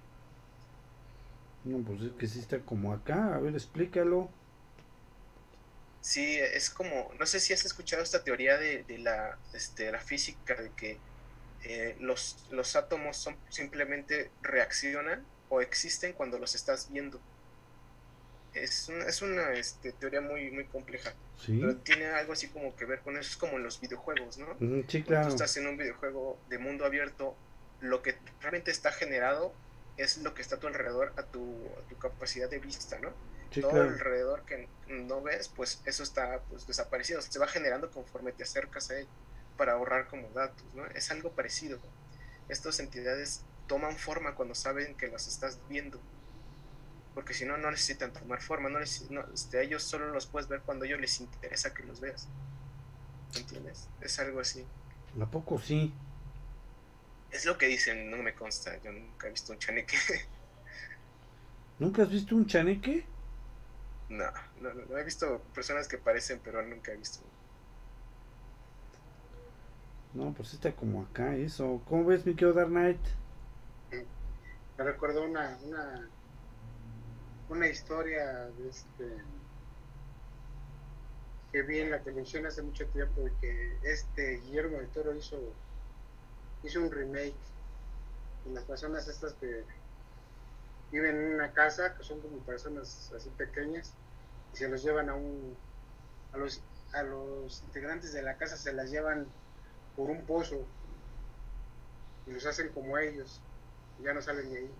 No, pues es que sí está como acá, a ver, explícalo. Sí, es como, no sé si has escuchado esta teoría de, la, este, la física, de que eh, los, los átomos son, simplemente reaccionan o existen cuando los estás viendo. Es una, es una este, teoría muy, muy compleja. Pero tiene algo así como que ver con eso. Es como en los videojuegos, ¿no? Sí, claro. Cuando tú estás en un videojuego de mundo abierto, lo que realmente está generado es lo que está a tu alrededor, a tu, a tu capacidad de vista, ¿no? todo alrededor que no ves, pues eso está pues, desaparecido, se va generando conforme te acercas a él para ahorrar como datos, ¿no? Es algo parecido. Estas entidades toman forma cuando saben que las estás viendo, porque si no, no necesitan tomar forma, no, este, ellos solo los puedes ver cuando a ellos les interesa que los veas. ¿Entiendes? Es algo así. ¿A poco sí? Es lo que dicen, no me consta, yo nunca he visto un chaneque. ¿Nunca has visto un chaneque? No, no, no, he visto personas que parecen, pero nunca he visto. No, pues está como acá eso. ¿Cómo ves, mi querido Dark Knight? Me recuerdo una, una, una historia de este que vi en la televisión hace mucho tiempo y que este Guillermo del Toro hizo, hizo un remake. Y las personas estas que viven en una casa, que son como personas así pequeñas, y se los llevan a un, a los, a los integrantes de la casa se las llevan por un pozo y los hacen como ellos, ya no salen de ahí.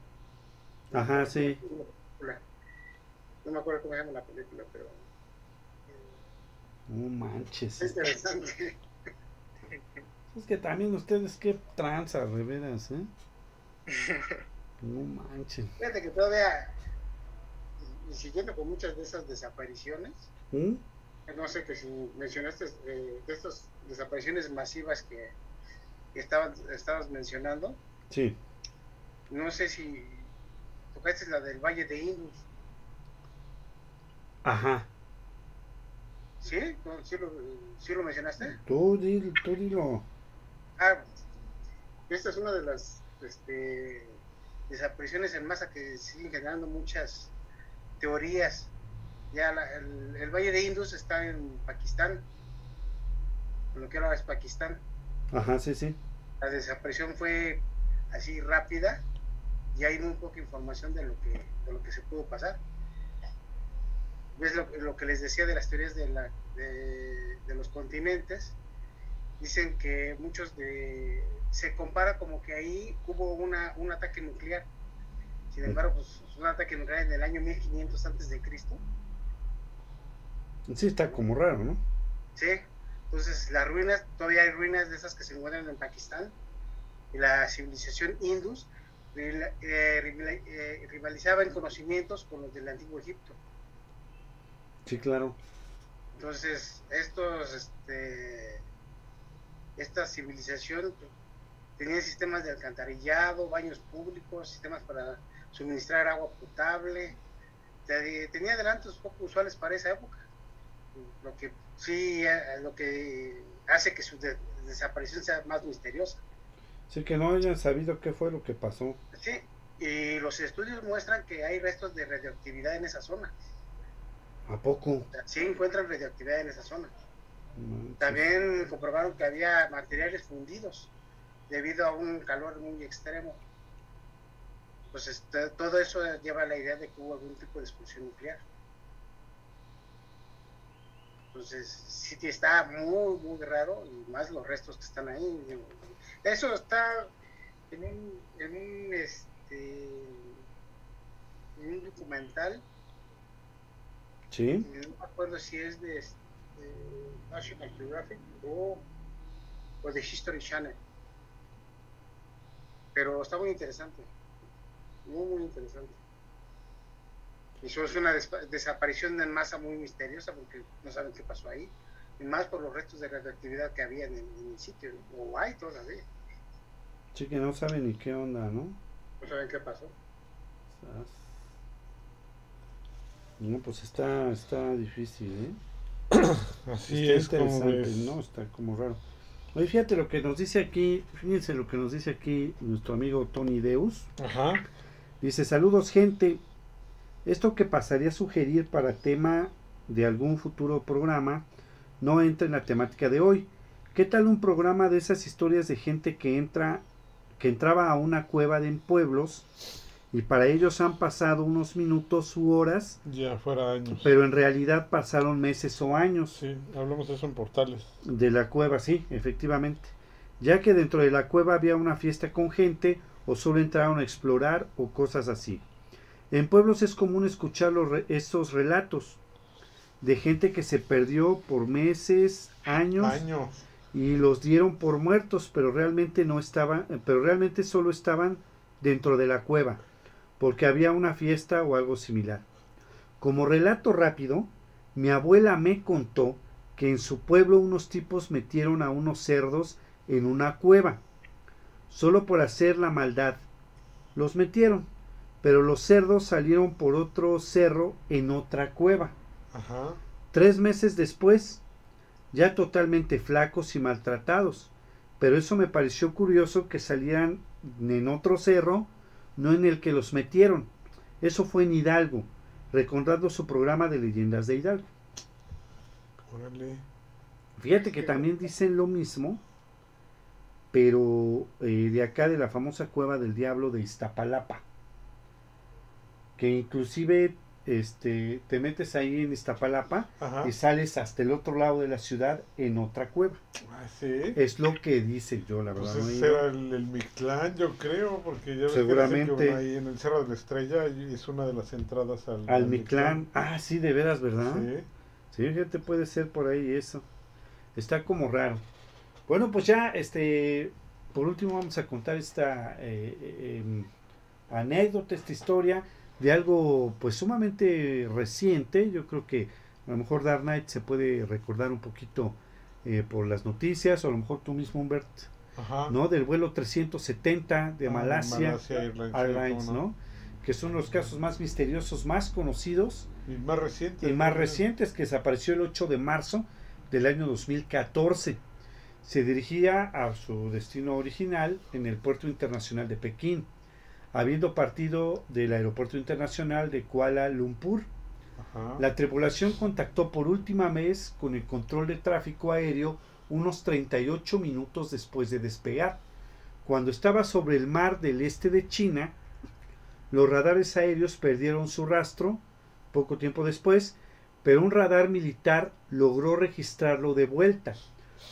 Ajá, sí. No me acuerdo cómo se llama la película, pero No manches. es interesante. Es que también ustedes qué tranza, de veras, ¿eh? No manches. Fíjate que todavía, y siguiendo con muchas de esas desapariciones, ¿Mm? no sé que si mencionaste eh, de estas desapariciones masivas que, que estaban, estabas mencionando, Sí. No sé si tocaste la del Valle de Indus, Ajá. ¿sí? ¿Sí, lo, sí lo mencionaste? Tú, dilo, tú dilo. Ah, esta es una de las este, desapariciones en masa que siguen generando muchas teorías. Ya la- el, el Valle de Indus está en Pakistán, lo que ahora es Pakistán. Ajá, sí, sí. La desaparición fue así rápida y hay muy poca información de lo que, de lo que se pudo pasar. ¿Ves lo, lo que les decía de las teorías de, la, de, de los continentes? Dicen que muchos de... Se compara como que ahí hubo una, un ataque nuclear. Sin embargo, pues un ataque nuclear en el año 1500 antes de Cristo. Sí, está como raro, ¿no? Sí, entonces las ruinas, todavía hay ruinas de esas que se encuentran en Pakistán y la civilización Indus eh, eh, rivalizaba en conocimientos con los del antiguo Egipto. Sí, claro. Entonces, estos, este, esta civilización tenía sistemas de alcantarillado, baños públicos, sistemas para suministrar agua potable, te- tenía adelantos poco usuales para esa época, lo que sí, eh, lo que hace que su de- desaparición sea más misteriosa. Sí, que no hayan sabido qué fue lo que pasó. Sí, y los estudios muestran que hay restos de radioactividad en esa zona. ¿A poco? Sí encuentran radioactividad en esa zona. También comprobaron que había materiales fundidos debido a un calor muy extremo. Pues este, todo eso lleva a la idea de que hubo algún tipo de explosión nuclear. Entonces, sí está muy, muy raro, y más los restos que están ahí. Eso está en un, en un, este, en un documental Sí. no me acuerdo si es de este, National Geographic o, o de History Channel. Pero está muy interesante. Muy, muy interesante. Y eso es una desaparición en masa muy misteriosa porque no saben qué pasó ahí. Y más por los restos de radioactividad que había en el, en el sitio. ¿no? O hay todavía. Sí, que no saben ni qué onda, ¿no? No saben qué pasó. Sas. No, pues está, está difícil, ¿eh? Así está es como interesante, ves. ¿no? Está como raro. Oye, fíjate lo que nos dice aquí, fíjense lo que nos dice aquí nuestro amigo Tony Deus. Ajá. Dice, saludos gente, esto que pasaría a sugerir para tema de algún futuro programa no entra en la temática de hoy. ¿Qué tal un programa de esas historias de gente que entra, que entraba a una cueva de en pueblos y para ellos han pasado unos minutos u horas, Ya fuera años. pero en realidad pasaron meses o años? Sí, hablamos de eso en portales. De la cueva, sí, efectivamente. Ya que dentro de la cueva había una fiesta con gente o solo entraron a explorar o cosas así. En pueblos es común escuchar los re- estos relatos de gente que se perdió por meses, años Años. Y los dieron por muertos, pero realmente no estaban, pero realmente solo estaban dentro de la cueva, porque había una fiesta o algo similar. Como relato rápido, mi abuela me contó que en su pueblo unos tipos metieron a unos cerdos en una cueva, solo por hacer la maldad. Los metieron, pero los cerdos salieron por otro cerro en otra cueva. Ajá. Tres meses después, ya totalmente flacos y maltratados, pero eso me pareció curioso que salían en otro cerro, no en el que los metieron. Eso fue en Hidalgo, recordando su programa de leyendas de Hidalgo. Órale. Fíjate que también dicen lo mismo, pero eh, de acá de la famosa cueva del diablo de Iztapalapa, que inclusive este, te metes ahí en Iztapalapa Ajá. y sales hasta el otro lado de la ciudad en otra cueva. Ah, sí. Es lo que dice yo, la Pues verdad. he ese era el, el Mictlán, yo creo, porque ya Seguramente. que, ahí en el Cerro de la Estrella es una de las entradas al, Al Mictlán. Ah, sí, de veras, ¿verdad? Sí. Sí, fíjate, puede ser por ahí eso. Está como raro. Bueno, pues ya, este, por último vamos a contar esta eh, eh, em, anécdota, esta historia de algo pues sumamente reciente. Yo creo que a lo mejor Dark Knight se puede recordar un poquito eh, por las noticias, o a lo mejor tú mismo, Humbert, Ajá. ¿no? Del vuelo 370 de Ah, Malasia, Malasia Airlines, ¿no? Que son los casos más misteriosos, más conocidos Y más reciente. y más recientes, que desapareció el 8 de marzo del año 2014. Se dirigía a su destino original en el puerto internacional de Pekín, habiendo partido del aeropuerto internacional de Kuala Lumpur. Ajá. La tripulación contactó por última vez con el control de tráfico aéreo unos 38 minutos después de despegar. Cuando estaba sobre el mar del este de China, los radares aéreos perdieron su rastro poco tiempo después, pero un radar militar logró registrarlo de vuelta.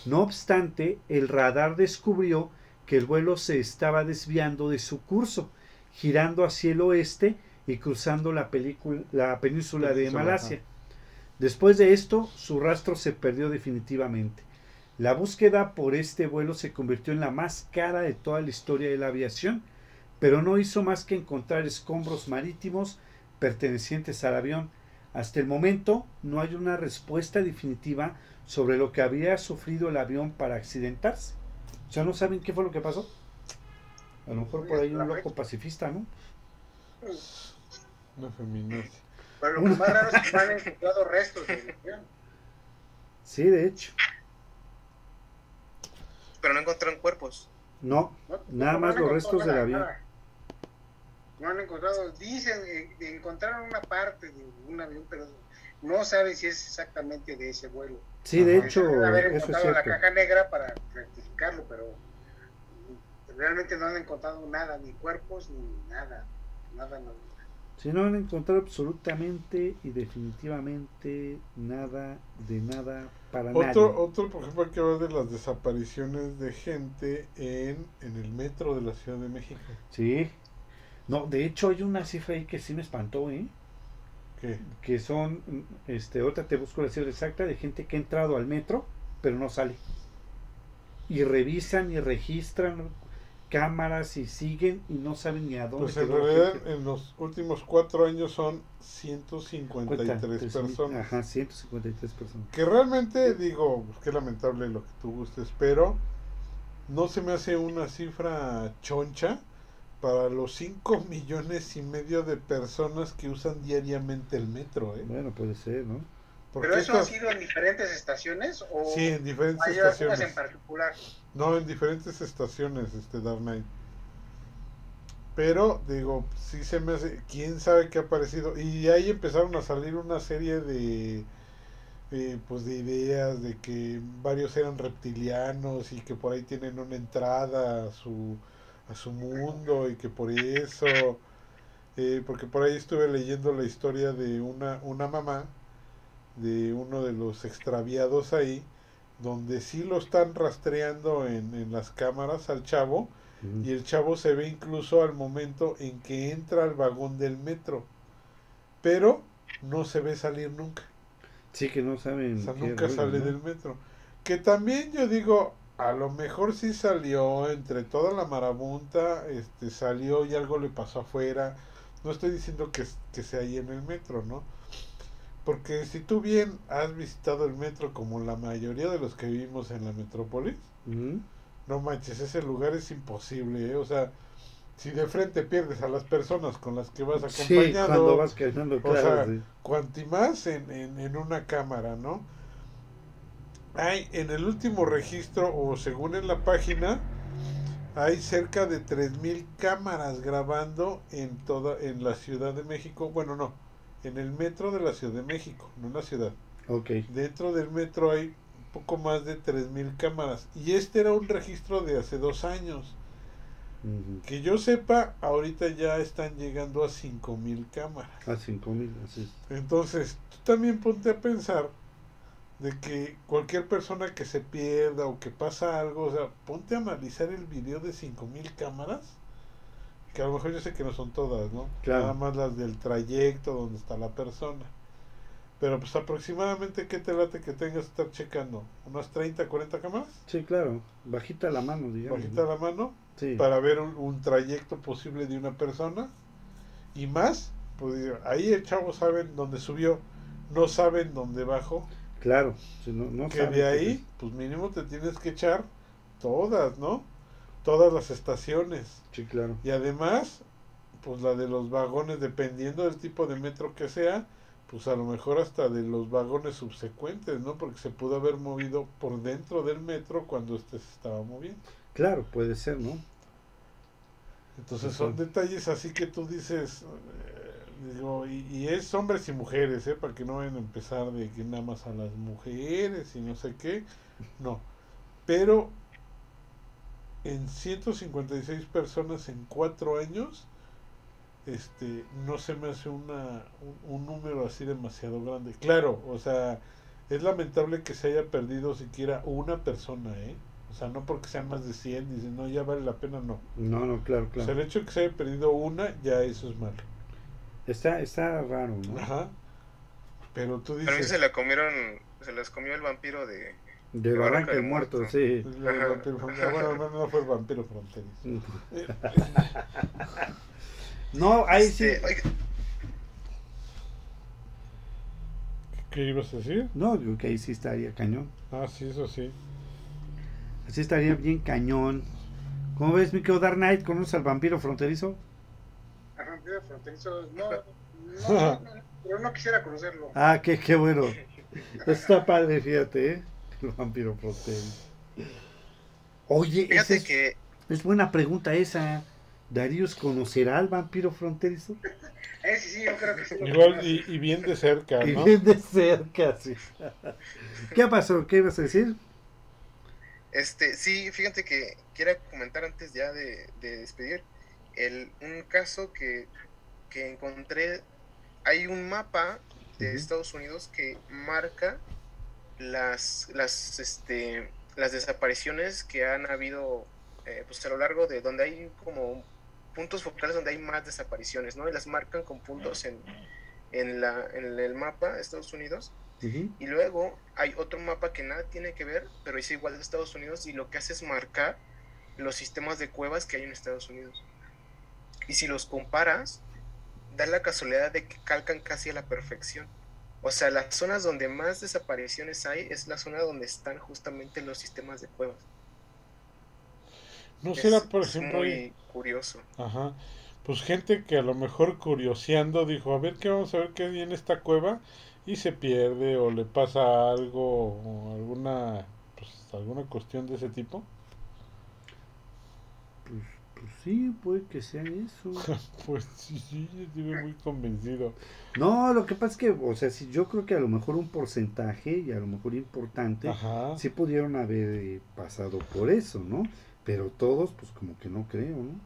No obstante, el radar descubrió que el vuelo se estaba desviando de su curso, girando hacia el oeste y cruzando la, película- la península de Malasia. ajá. Después de esto, su rastro se perdió definitivamente. La búsqueda por este vuelo se convirtió en la más cara de toda la historia de la aviación, pero no hizo más que encontrar escombros marítimos pertenecientes al avión. Hasta el momento no hay una respuesta definitiva sobre lo que había sufrido el avión para accidentarse. O sea, no saben qué fue lo que pasó. A lo mejor por ahí un loco pacifista, ¿no? Una feminazi. Pero lo que más raro es que no han encontrado restos del avión. Sí, de hecho. Pero no encontraron cuerpos. No, ¿no? Nada No más los restos del avión. No han encontrado, dicen, eh, encontraron una parte de un avión, pero no saben si es exactamente de ese vuelo. sí, de Ajá. hecho, haber eso es encontrado la cierto. caja negra para rectificarlo, pero realmente no han encontrado nada, ni cuerpos, ni nada. Nada, nada. Si no han encontrado absolutamente y definitivamente nada de nada para Otro, nadie. otro, por ejemplo, hay que hablar de las desapariciones de gente en, en el metro de la Ciudad de México. Sí. No, de hecho hay una cifra ahí que sí me espantó, ¿eh? ¿Qué? Que son, este, otra te busco la cifra exacta de gente que ha entrado al metro, pero no sale. Y revisan y registran cámaras y siguen y no saben ni a dónde Pues en realidad gente. en los últimos cuatro años son Cuenta, 153 tres mil- personas. Ajá, 153 personas. Que realmente digo, pues, qué lamentable lo que tú gustes, pero no se me hace una cifra choncha para los 5 millones y medio de personas que usan diariamente el metro, ¿eh? Bueno, puede ser, ¿no? ¿Pero eso ha sido en diferentes estaciones o Sí, en diferentes hay estaciones. en particular? No, en diferentes estaciones, este Dark Knight. Pero, digo, sí se me hace. Quién sabe qué ha aparecido. Y ahí empezaron a salir una serie de. eh, pues de ideas de que varios eran reptilianos y que por ahí tienen una entrada a su, a su mundo y que por eso. eh, porque por ahí estuve leyendo la historia de una, una mamá de uno de los extraviados ahí donde sí lo están rastreando en, en las cámaras al chavo y el chavo se ve incluso al momento en que entra al vagón del metro pero no se ve salir nunca Sí, que no saben. o sea nunca sale ¿no? del metro que también yo digo a lo mejor sí salió entre toda la marabunta este salió y algo le pasó afuera no estoy diciendo que, que sea ahí en el metro no porque si tú bien has visitado el metro como la mayoría de los que vivimos en la metrópolis no manches, ese lugar es imposible, ¿eh? O sea, si de frente pierdes a las personas con las que vas Sí, acompañado, cuando vas caminando, o claro. sea, sí. cuanti más en, en, en una cámara, ¿no? hay en el último registro, o según en la página, hay cerca de 3.000 cámaras grabando en toda en la Ciudad de México. Bueno, no, en el metro de la Ciudad de México, no en la ciudad. Ok. Dentro del metro hay un poco más de 3.000 cámaras. Y este era un registro de hace dos años. Ujú. Que yo sepa, ahorita ya están llegando a 5.000 cámaras. A 5000, así es. Entonces, tú también ponte a pensar de que cualquier persona que se pierda o que pasa algo, o sea, ponte a analizar el video de 5000 cámaras, que a lo mejor yo sé que no son todas, ¿no? Claro. Nada más las del trayecto donde está la persona. Pero pues aproximadamente, ¿qué te late que tengas que estar checando? ¿Unas 30, 40 cámaras? Sí, claro. Bajita la mano, digamos. Bajita ¿no? la mano, Sí. para ver un, un trayecto posible de una persona. Y más, pues ahí el chavo saben dónde subió, no saben dónde bajó. Claro. Sí, no, no que sabe de qué ahí, pues mínimo te tienes que echar todas, ¿no? Todas las estaciones. es. Sí, claro. Y además, pues la de los vagones, dependiendo del tipo de metro que sea, pues a lo mejor hasta de los vagones subsecuentes, ¿no? Porque se pudo haber movido por dentro del metro cuando este se estaba moviendo. Claro, puede ser, ¿no? Entonces son detalles así que tú dices, eh, digo, y, y es hombres y mujeres, ¿eh? Para que no vayan a empezar de que nada más a las mujeres y no sé qué. No. Pero en 156 personas en cuatro años, este, no se me hace una, un, un número así demasiado grande. Claro, o sea, es lamentable que se haya perdido siquiera una persona, ¿eh? O sea, no porque sean más de 100, dicen, no, ya vale la pena, no. No, no, claro, O sea, claro. el hecho de que se haya perdido una, ya eso es malo. Está, está raro, ¿no? Ajá. Pero tú Pero a mí dices... se la comieron, se las comió el vampiro de... De Barranca del Muerto, sí. fronterizo. Bueno, no, no fue el vampiro fronterizo. Eh, No, ahí sí. Oiga, ¿Qué ibas a decir? No, digo que ahí sí estaría cañón. Ah, sí, eso sí. Así estaría bien cañón. ¿Cómo ves, mi querido Dark Knight? ¿Conoces al vampiro fronterizo? A vampiro fronterizo, no, no, no, no, pero no quisiera conocerlo. Ah, qué, qué bueno. Está padre, fíjate, ¿eh? El vampiro fronterizo. Oye, esa fíjate es, que es buena pregunta esa. ¿Daríos conocerá al vampiro fronterizo? Eh, sí, sí, yo creo que sí. Igual y, y bien de cerca, Y ¿no? bien de cerca, sí. ¿Qué pasó? ¿Qué ibas a decir? Este, sí, fíjate que quiero comentar antes ya de, de despedir el, un caso que, que encontré. Hay un mapa de. Estados Unidos que marca las, las, este, las desapariciones que han habido eh, pues a lo largo de donde hay como puntos focales donde hay más desapariciones, ¿no? Y las marcan con puntos en, en, la, en el mapa de Estados Unidos. Y luego hay otro mapa que nada tiene que ver, pero es igual de Estados Unidos y lo que hace es marcar los sistemas de cuevas que hay en Estados Unidos. Y si los comparas, da la casualidad de que calcan casi a la perfección. O sea, las zonas donde más desapariciones hay es la zona donde están justamente los sistemas de cuevas. No Es, será, por ejemplo, muy curioso. Ajá. Pues gente que a lo mejor curioseando dijo, a ver qué vamos a ver qué hay en esta cueva y se pierde o le pasa algo o alguna pues alguna cuestión de ese tipo. Pues, sí, puede que sea eso. Pues sí, sí, yo estuve muy convencido. No, lo que pasa es que, o sea, si yo creo que a lo mejor un porcentaje y a lo mejor importante Ajá. sí pudieron haber eh, pasado por eso, ¿no? Pero todos, pues como que no creo, ¿no?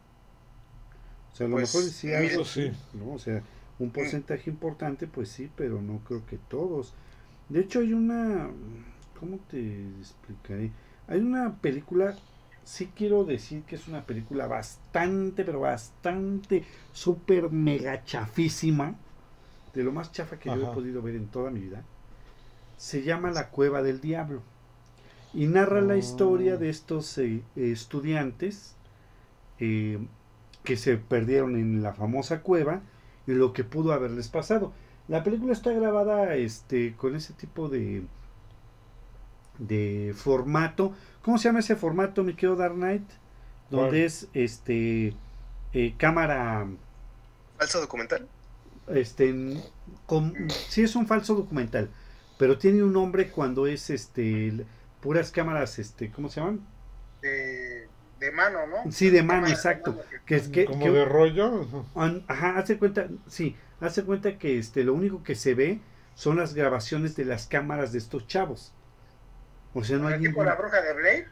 O sea, a lo Pues, mejor sí algo Eso sí. ¿no? O sea, un porcentaje importante, pues sí, pero no creo que todos. De hecho, hay una, ¿cómo te explicaré? Hay una película, sí quiero decir que es una película bastante, pero bastante, súper mega chafísima, de lo más chafa que yo he podido ver en toda mi vida. Se llama La Cueva del Diablo. Y narra la historia Oh. de estos eh, estudiantes eh, que se perdieron en la famosa cueva y lo que pudo haberles pasado. La película está grabada este con ese tipo de de formato. ¿Cómo se llama ese formato, mi querido Dark Knight? Donde ¿Cuál? es este eh, cámara ¿Falso documental? este con, sí es un falso documental, pero tiene un nombre cuando es este puras cámaras, este, ¿cómo se llaman? De, de mano, ¿no? Sí, de mano, exacto. que- es que, Como que- de rollo. ajá, hace cuenta, sí, hace cuenta que este, lo único que se ve son las grabaciones de las cámaras de estos chavos. O sea, no hay tipo ningún... la bruja de Blair.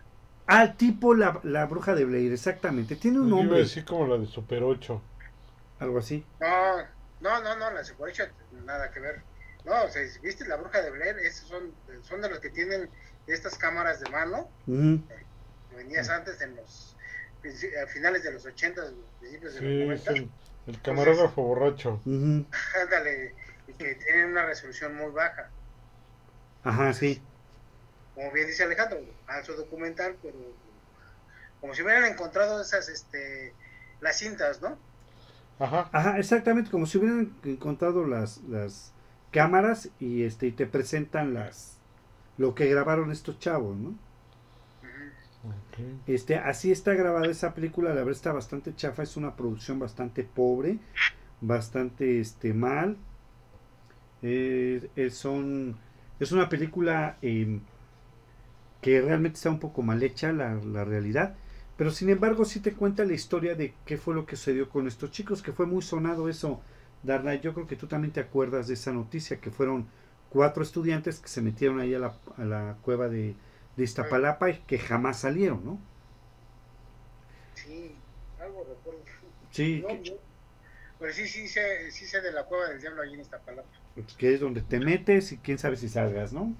Ah, tipo la, la bruja de Blair, exactamente. Tiene un Yo iba a nombre, decir como la de Super 8. algo así. No, no, no, no, la Secuocha, nada que ver. No, o sea, ¿viste la bruja de Blair? Esos son, son de los que tienen estas cámaras de mano, Ujú. que venías antes en los a finales de los 80, principios de Sí, los es 90. el, el camarógrafo borracho. Ujú. Ándale, y que tienen una resolución muy baja. Ajá, sí. Como bien dice Alejandro, falso documental, pero como si hubieran encontrado esas, este, las cintas, ¿no? Ajá. Ajá, exactamente, como si hubieran encontrado las, las cámaras y este y te presentan las lo que grabaron estos chavos, ¿no? Ujú. Ok. Este, así está grabada esa película, la verdad está bastante chafa, es una producción bastante pobre, bastante este mal. Eh, es, son, es una película eh, que realmente está un poco mal hecha la, la realidad, pero sin embargo sí te cuenta la historia de qué fue lo que sucedió con estos chicos, que fue muy sonado eso, Darna, yo creo que tú también te acuerdas de esa noticia, que fueron cuatro estudiantes que se metieron ahí a la, a la cueva de, de Iztapalapa y que jamás salieron, ¿no? Sí, algo recuerdo. Sí, No, que, yo- Pero sí, sí sé, sí sé de la cueva del diablo allí en Iztapalapa. que es donde te metes y quién sabe si salgas, ¿no?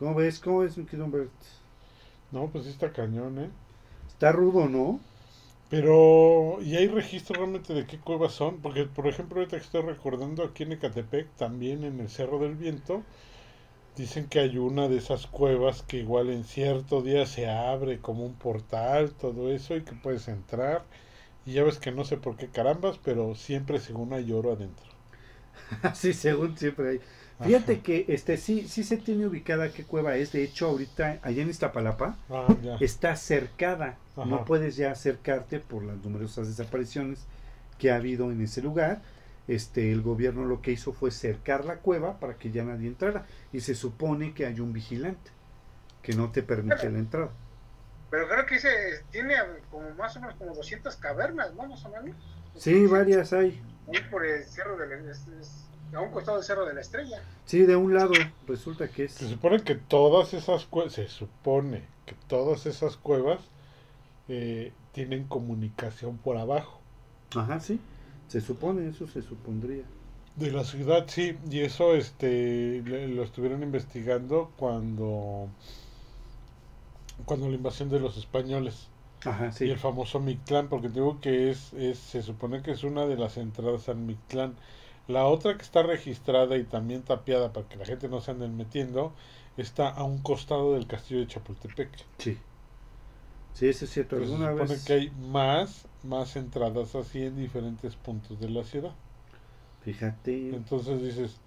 ¿Cómo ves? ¿Cómo ves, mi querido Humbert? No, pues sí está cañón, ¿eh? Está rudo, ¿no? Pero, ¿y hay registro realmente de qué cuevas son? Porque, por ejemplo, ahorita que estoy recordando aquí en Ecatepec, también en el Cerro del Viento, dicen que hay una de esas cuevas que igual en cierto día se abre como un portal, todo eso, y que puedes entrar. Y ya ves que no sé por qué carambas, pero siempre según hay oro adentro. sí, según siempre hay. Fíjate Ajá. que este sí, sí se tiene ubicada qué cueva es. De hecho, ahorita allá en Iztapalapa Ah, está cercada. Ajá. No puedes ya acercarte por las numerosas desapariciones que ha habido en ese lugar. Este, el gobierno lo que hizo fue cercar la cueva para que ya nadie entrara. Y se supone que hay un vigilante que no te permite la entrada. Pero creo que ese tiene como más o menos como 200 cavernas, ¿no? Más o menos. Sí, varias hay. Ahí por el cerro de la, es- es- a un costado del cerro de la estrella. Sí, de un lado resulta que es. Se supone que todas esas cuevas, se supone que todas esas cuevas eh, tienen comunicación por abajo. Ajá, sí. Se supone, eso se supondría. De la ciudad, sí, y eso este le- lo estuvieron investigando cuando cuando la invasión de los españoles Ajá, y sí. el famoso Mictlán, porque digo que es, es se supone que es una de las entradas al Mictlán. La otra que está registrada y también tapiada para que la gente no se ande metiendo está a un costado del castillo de Chapultepec. Sí. Sí, eso es cierto. Entonces, se Alguna supone vez. que hay más más entradas así en diferentes puntos de la ciudad. Fíjate. Entonces dices,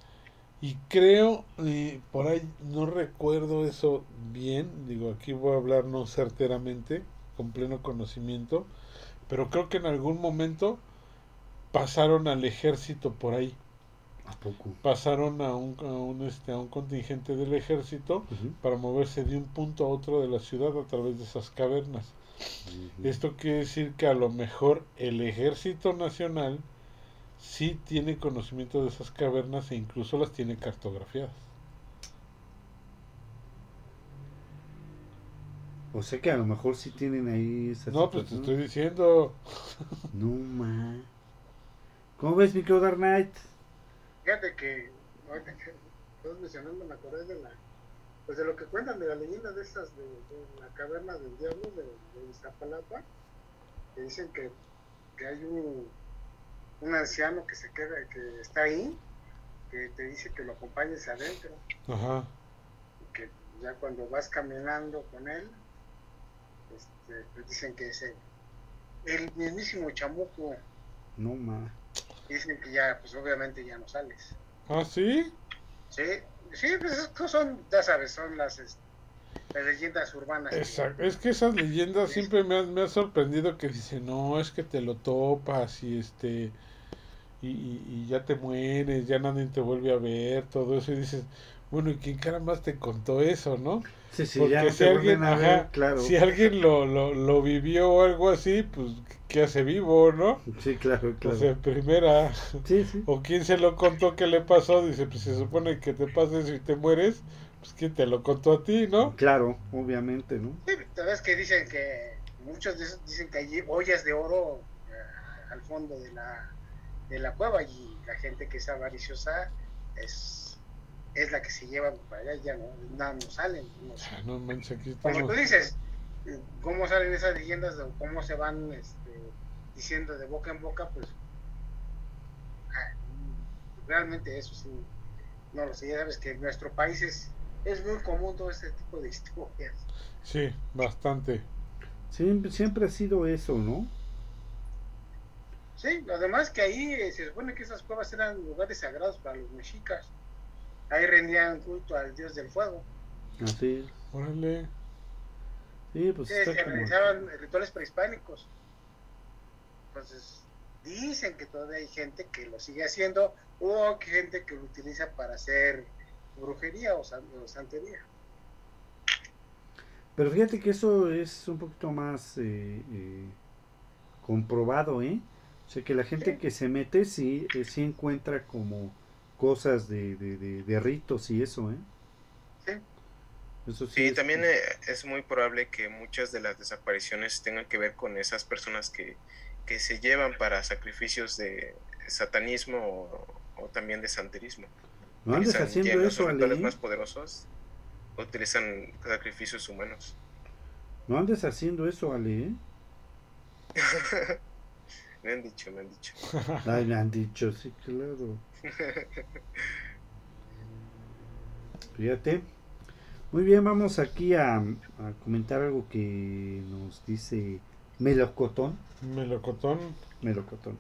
y creo, eh, por ahí no recuerdo eso bien, digo, aquí voy a hablar no certeramente, con pleno conocimiento, pero creo que en algún momento pasaron al ejército por ahí, ¿A poco? pasaron a un, a un, este, a un contingente del ejército para moverse de un punto a otro de la ciudad a través de esas cavernas. Esto quiere decir que a lo mejor el ejército nacional sí tiene conocimiento de esas cavernas e incluso las tiene cartografiadas. O sea que a lo mejor sí tienen ahí esa No, pues te estoy diciendo, No ma. ¿Cómo ves, mi Dark Knight? Fíjate que, ahorita que estás mencionando, me acordé de la, pues de lo que cuentan de la leyenda de estas, de, de la caverna del diablo de, de Iztapalapa, que dicen que, que hay un, un anciano que se queda, que está ahí, que te dice que lo acompañes adentro, ajá, y que ya cuando vas caminando con él, este, pues dicen que es el, el mismísimo chamuco, No ma. Dicen que ya, pues obviamente ya no sales. ah, sí, Sí, sí, pues son, ya sabes, son las, las leyendas urbanas. exacto. Es que esas leyendas siempre me han, me ha sorprendido que dicen, no, es que te lo topas y este, y, y, ya te mueres, ya nadie te vuelve a ver, todo eso, y dices, bueno, ¿y quién caramba te contó eso, no? Sí, sí, Porque ya si alguien, a ver, ajá, claro. si alguien lo, lo, lo vivió o algo así, pues, ¿qué hace vivo, no? Sí, claro, O claro. sea, en primera, Sí, sí. o quién se lo contó que le pasó, dice, pues se supone que te pasa eso y te mueres, pues quién te lo contó a ti, ¿no? Claro, obviamente, ¿no? Sí, sabes que dicen que muchos de esos dicen que hay ollas de oro eh, al fondo de la, de la cueva y la gente que es avariciosa es, es la que se lleva para allá ya no, nada, no salen. no. Ah, no manches, aquí Como tú dices, cómo salen esas leyendas o cómo se van este, diciendo de boca en boca, pues ah, realmente eso sí, no lo sé, ya sabes que en nuestro país es, es muy común todo este tipo de historias. Sí, bastante. Siempre, siempre ha sido eso, ¿no? Sí, además que ahí eh, se supone que esas cuevas eran lugares sagrados para los mexicas. Ahí rendían culto al dios del fuego. Así es. Órale. Sí, pues Sí, está se como... realizaban rituales prehispánicos. Entonces, dicen que todavía hay gente que lo sigue haciendo o que gente que lo utiliza para hacer brujería o, san- o santería. Pero fíjate que eso es un poquito más eh, eh, comprobado, ¿eh? O sea, que la gente Sí. que se mete sí, eh, sí encuentra como cosas de, de, de, de ritos y eso, ¿eh? Sí. Eso sí. Sí, es- también eh, es muy probable que muchas de las desapariciones tengan que ver con esas personas que, que se llevan para sacrificios de satanismo o, o también de santerismo. No andes haciendo eso, Ale. más poderosos, utilizan sacrificios humanos. No andes haciendo eso, Ale. me han dicho, me han dicho. Ay, me han dicho, sí, claro. Fíjate. Muy bien, vamos aquí a, a comentar algo que nos dice Melocotón. Melocotón. Melocotón.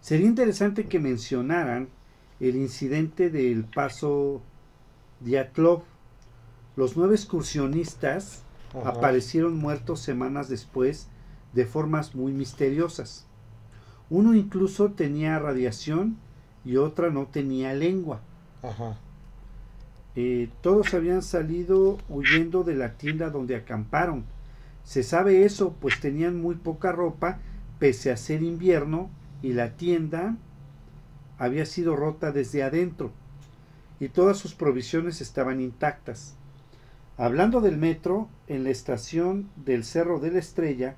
Sería interesante que mencionaran el incidente del paso Diatlov. Los nueve excursionistas Ajá. aparecieron muertos semanas después de formas muy misteriosas. Uno incluso tenía radiación y otra no tenía lengua. Ajá. Eh, todos habían salido huyendo de la tienda donde acamparon. Se sabe eso, pues tenían muy poca ropa, pese a ser invierno, y la tienda había sido rota desde adentro, y todas sus provisiones estaban intactas. Hablando del metro, en la estación del Cerro de la Estrella,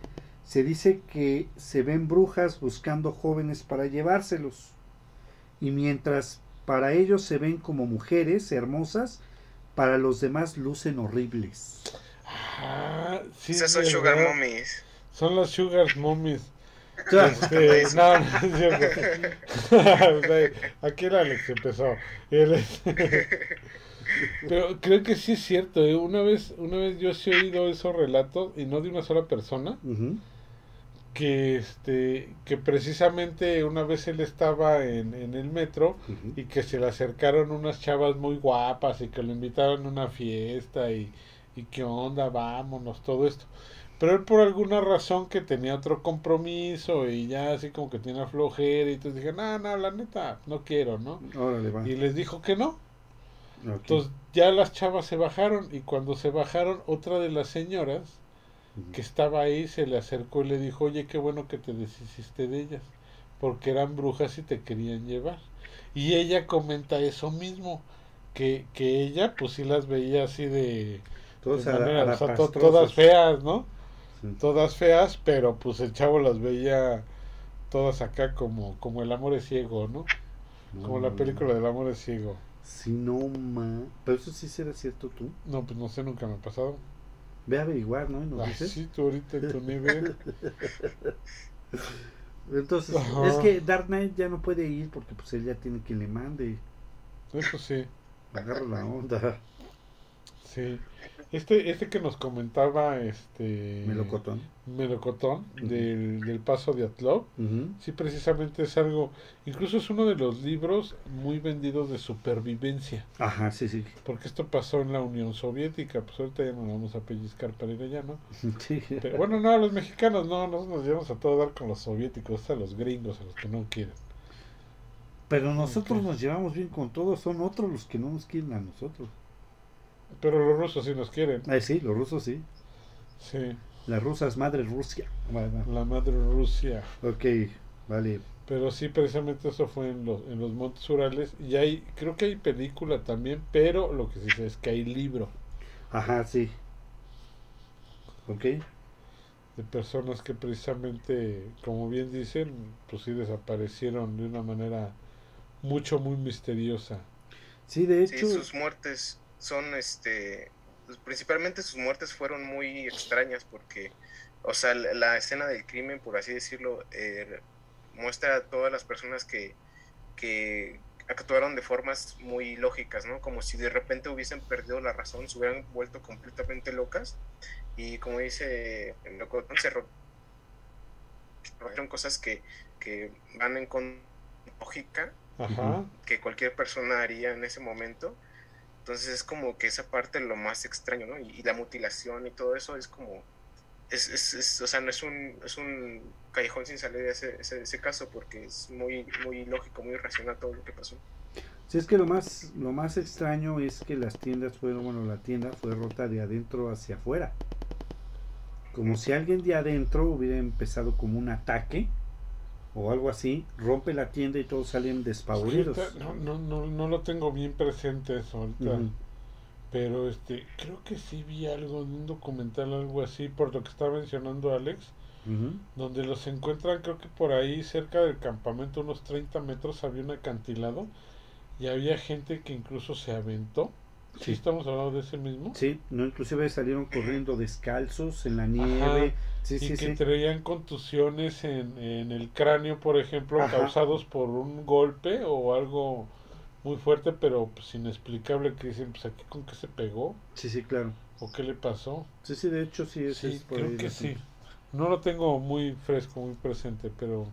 se dice que se ven brujas buscando jóvenes para llevárselos. Y mientras para ellos se ven como mujeres hermosas, para los demás lucen horribles. Ah, sí. Esas es son sugar mommies. Son las sugar mommies. Este, no, no es cierto. Aquí el Alex empezó. Pero creo que sí es cierto. ¿eh? Una vez, una vez yo sí he oído esos relatos y no de una sola persona Ujú. Que este que precisamente una vez él estaba en, en el metro y que se le acercaron unas chavas muy guapas y que lo invitaron a una fiesta y, y qué onda, vámonos, todo esto. Pero él por alguna razón que tenía otro compromiso y ya así como que tenía flojera y entonces dije, no, no, la neta, no quiero, ¿no? Órale, va. Y les dijo que no. Entonces ya las chavas se bajaron y cuando se bajaron, otra de las señoras Que estaba ahí se le acercó y le dijo, oye, qué bueno que te deshiciste de ellas, porque eran brujas y te querían llevar. Y ella comenta eso mismo, que, que ella pues sí las veía así de, ara- manera, o sea, to- arapastrosos. todas feas, ¿no? Sí. Todas feas, pero pues el chavo las veía todas acá como, como el amor es ciego, ¿no? Como la película del amor es ciego. Si no, ma. Pero eso sí será cierto tú. No, pues no sé, nunca me ha pasado. Ve a averiguar, ¿no? Nos Ay, dices. sí, tú ahorita en tu nivel. Entonces, Ajá. es que Dark Knight ya no puede ir porque pues él ya tiene que le mande. Eso sí, Agarra la onda. sí. Este, este que nos comentaba este Melocotón. Melocotón del, del paso de Atlov, Ujú. sí precisamente es algo, incluso es uno de los libros muy vendidos de supervivencia, Ajá, sí, sí. porque esto pasó en la Unión Soviética, pues ahorita ya nos vamos a pellizcar para ir allá, ¿no? Sí. Pero bueno, no, los mexicanos no, nosotros nos llevamos a todo dar con los soviéticos, a los gringos, a los que no quieren. Pero nosotros nos llevamos bien con todos, son otros los que no nos quieren a nosotros. Pero los rusos sí nos quieren, Ah, sí, los rusos sí. sí, Las rusas, madre Rusia. Va. la madre Rusia. Ok, vale. Pero sí, precisamente eso fue en los, en los Montes Urales. Y hay, creo que hay película también, pero lo que sí sé es que hay libro Ajá, sí. Ok. de personas que precisamente, como bien dicen, pues sí desaparecieron de una manera mucho, muy misteriosa. Sí, de Sí, hecho. sus muertes son, este, pues, principalmente sus muertes fueron muy extrañas porque, o sea, la, la escena del crimen, por así decirlo, eh, muestra a todas las personas que, que actuaron de formas muy lógicas, ¿no? Como si de repente hubiesen perdido la razón, se hubieran vuelto completamente locas y como dice el loco, se ro- rompieron cosas que, que van en con lógica Ajá. que cualquier persona haría en ese momento. Entonces es como que esa parte lo más extraño, ¿no? Y, la mutilación y todo eso es como, es, es, es- o sea, no es un, es un callejón sin salida ese, ese, ese caso porque es muy, muy lógico, muy racional todo lo que pasó. Sí, es que lo más, lo más extraño es que las tiendas fueron, bueno, la tienda fue rota de adentro hacia afuera. Como si alguien de adentro hubiera empezado como un ataque o algo así, rompe la tienda y todos salen despavoridos. No, no, no, no lo tengo bien presente eso ahorita. Pero este, creo que sí vi algo en un documental, algo así, por lo que estaba mencionando Alex, donde los encuentran, creo que por ahí cerca del campamento, unos 30 metros, había un acantilado y había gente que incluso se aventó. Sí, Sí. estamos hablando de ese mismo. Sí, no, inclusive salieron corriendo descalzos en la nieve. Sí, y sí, que sí. traían contusiones en, en el cráneo, por ejemplo, Ajá. causados por un golpe o algo muy fuerte, pero pues inexplicable, que dicen, pues aquí con qué se pegó Sí, sí, claro. o qué le pasó. Sí, sí, de hecho sí, Sí, es por creo que sí. No lo tengo muy fresco, muy presente, pero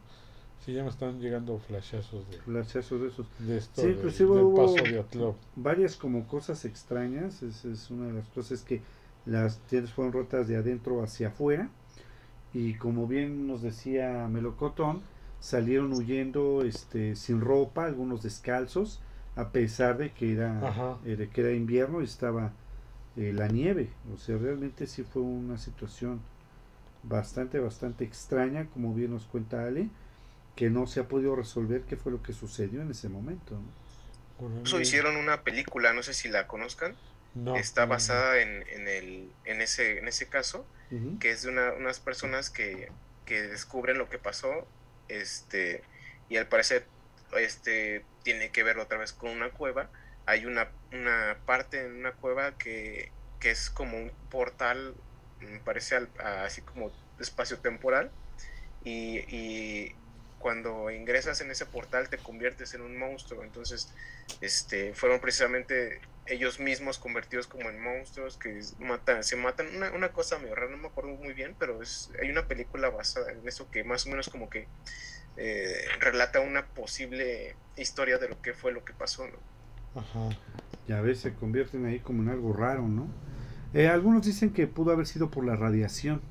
sí ya me están llegando flashazos de, Flashazos de esos. de esto, Sí, de- inclusive del hubo- paso de Atlov. varias como cosas extrañas. Es, es una de las cosas que las tiendas fueron rotas de adentro hacia afuera. Y como bien nos decía Melocotón, salieron huyendo este, sin ropa, algunos descalzos, a pesar de que era, eh, que era invierno y estaba eh, la nieve. O sea, realmente sí fue una situación bastante, bastante extraña, como bien nos cuenta Ale, que no se ha podido resolver qué fue lo que sucedió en ese momento. ¿no? Incluso hicieron una película, no sé si la conozcan, No, está no. basada en, en, el, en, ese, en ese caso, que es de una- unas personas que, que descubren lo que pasó, este, y al parecer este, tiene que ver otra vez con una cueva. Hay una, una parte en una cueva que, que es como un portal, me parece al- a- así como espacio temporal, y, y cuando ingresas en ese portal te conviertes en un monstruo. Entonces, este, fueron precisamente ellos mismos convertidos como en monstruos que matan, se matan. Una, una cosa medio rara, no me acuerdo muy bien, pero es, hay una película basada en eso que más o menos como que eh, relata una posible historia de lo que fue lo que pasó. ¿no? Ajá. Ya ves, se convierten ahí como en algo raro, ¿no? Eh, algunos dicen que pudo haber sido por la radiación,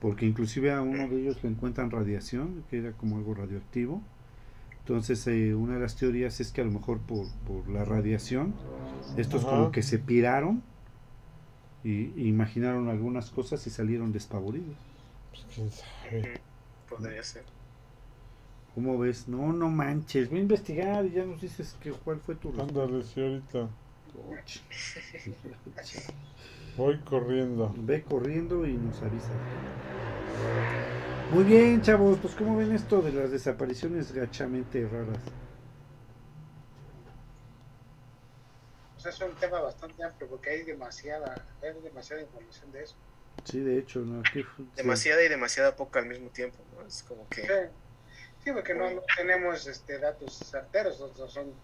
porque inclusive a uno de ellos le encuentran radiación, que era como algo radioactivo. Entonces, eh, una de las teorías es que a lo mejor por, por la radiación, estos Ajá. como que se piraron y, imaginaron algunas cosas y salieron despavoridos. Pues quién sabe. Podría ser. ¿Cómo ves? No, no manches, voy a investigar y ya nos dices que, cuál fue tu respuesta. Ándale, sí, ahorita. Voy corriendo. Ve corriendo y nos avisa. Muy bien, chavos, pues ¿cómo ven esto de las desapariciones gachamente raras? Pues es un tema bastante amplio porque hay demasiada, hay demasiada información de eso. Sí, de hecho, ¿no? Aquí fue- sí. Demasiada y demasiada poca al mismo tiempo. ¿no? Es como que... sí porque no, no tenemos este, datos certeros, son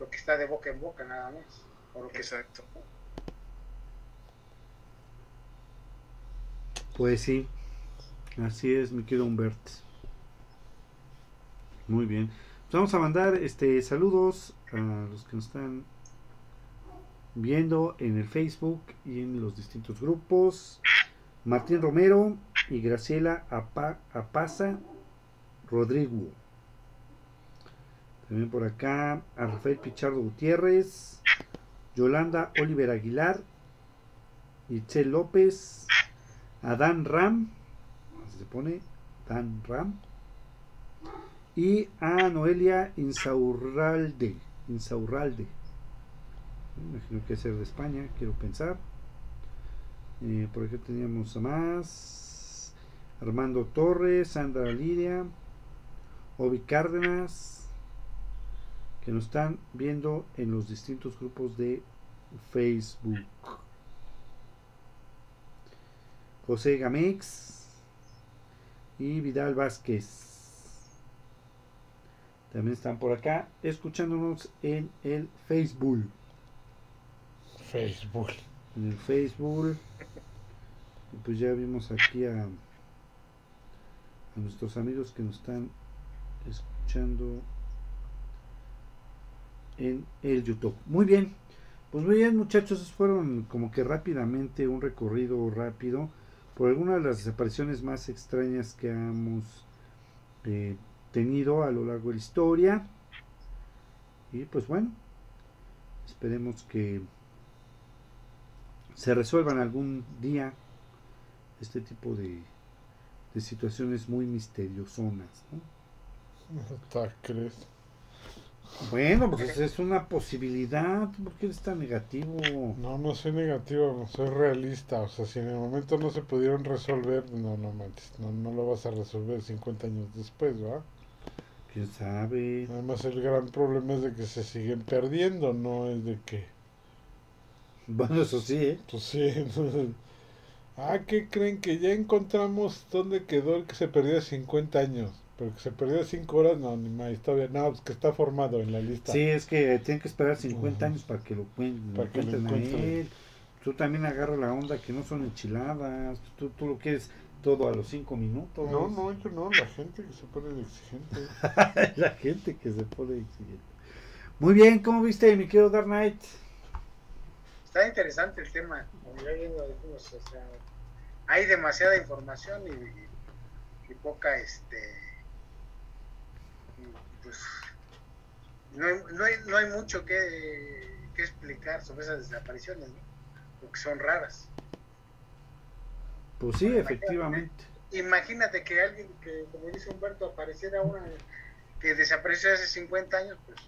lo que está de boca en boca nada más. O lo que Exacto. Pues sí, así es, mi querido Humbert. Muy bien. Pues vamos a mandar este saludos a los que nos están viendo en el Facebook y en los distintos grupos. Martín Romero y Graciela Apa- Apaza Rodrigo. También por acá a Rafael Pichardo Gutiérrez, Yolanda Oliver Aguilar, Itzel López, a Dan Ram, se pone, Dan Ram, y a Noelia Insaurralde, Insaurralde. Me imagino que ser de España, quiero pensar. Eh, por aquí teníamos a más. Armando Torres, Sandra Lidia, Obi Cárdenas, que nos están viendo en los distintos grupos de Facebook. José Gamex y Vidal Vázquez. También están por acá escuchándonos en el Facebook. Facebook. En el Facebook. Y pues ya vimos aquí a, a nuestros amigos que nos están escuchando en el YouTube. Muy bien. Pues muy bien muchachos, fueron como que rápidamente un recorrido rápido por algunas de las desapariciones más extrañas que hemos eh, tenido a lo largo de la historia. Y pues bueno, esperemos que se resuelvan algún día este tipo de, de situaciones muy misteriosonas. ¿no? ¿Hasta crees? Bueno, pues es una posibilidad. ¿Por qué eres tan negativo? No, no soy negativo, soy realista. O sea, si en el momento no se pudieron resolver, no, no manches, no, no lo vas a resolver 50 años después, ¿verdad? ¿Quién sabe? Además, el gran problema es de que se siguen perdiendo, no es de que, Bueno, eso sí, ¿eh? pues sí, entonces, ah, ¿qué creen? Que ya encontramos dónde quedó el que se perdió hace 50 años, pero que se perdió 5 horas, no, ni más, todavía, no, pues que está formado en la lista. Sí, es que tienen que esperar 50 Ujú. años para que lo, cuen- lo Para que lo encuentren a encuentren. él. Tú también agarra la onda que no son enchiladas. Tú, tú lo quieres todo a los 5 minutos. No, no, yo no, la gente que se pone exigente. la gente que se pone exigente. Muy bien, ¿cómo viste, mi querido Dark Knight? Está interesante el tema. como ya bien lo dijimos, o sea, hay demasiada información y, y poca, este, pues, no hay, no hay, no hay mucho que, que explicar sobre esas desapariciones, ¿no? porque son raras. Pues sí, efectivamente. Imagínate que alguien que, como dice Humberto, apareciera una que desapareció hace 50 años, pues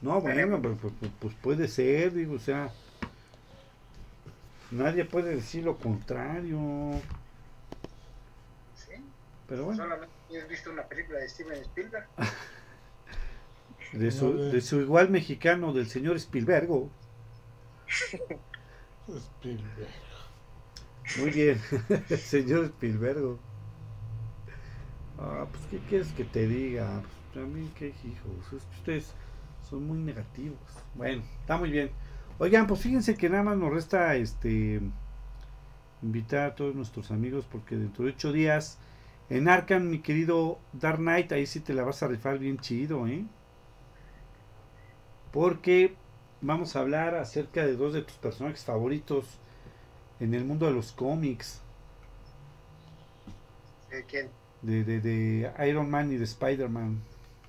No, bueno, pues, pues, pues, pues puede ser, digo, o sea, nadie puede decir lo contrario, sí. pero bueno, Solamente has visto una película de Steven Spielberg. de su, No, de- de su igual mexicano, del señor Spielbergo, Spielberg. muy bien, señor Spielbergo. Ah, pues, ¿qué quieres que te diga? Pues, a mí, qué hijos, es que ustedes son muy negativos. Bueno, está muy bien. Oigan, pues fíjense que nada más nos resta este invitar a todos nuestros amigos porque dentro de ocho días en Arkham, mi querido Dark Knight, ahí sí te la vas a rifar bien chido, ¿eh? Porque vamos a hablar acerca de dos de tus personajes favoritos en el mundo de los cómics, ¿De quién? de, de, de Iron Man y de Spider-Man.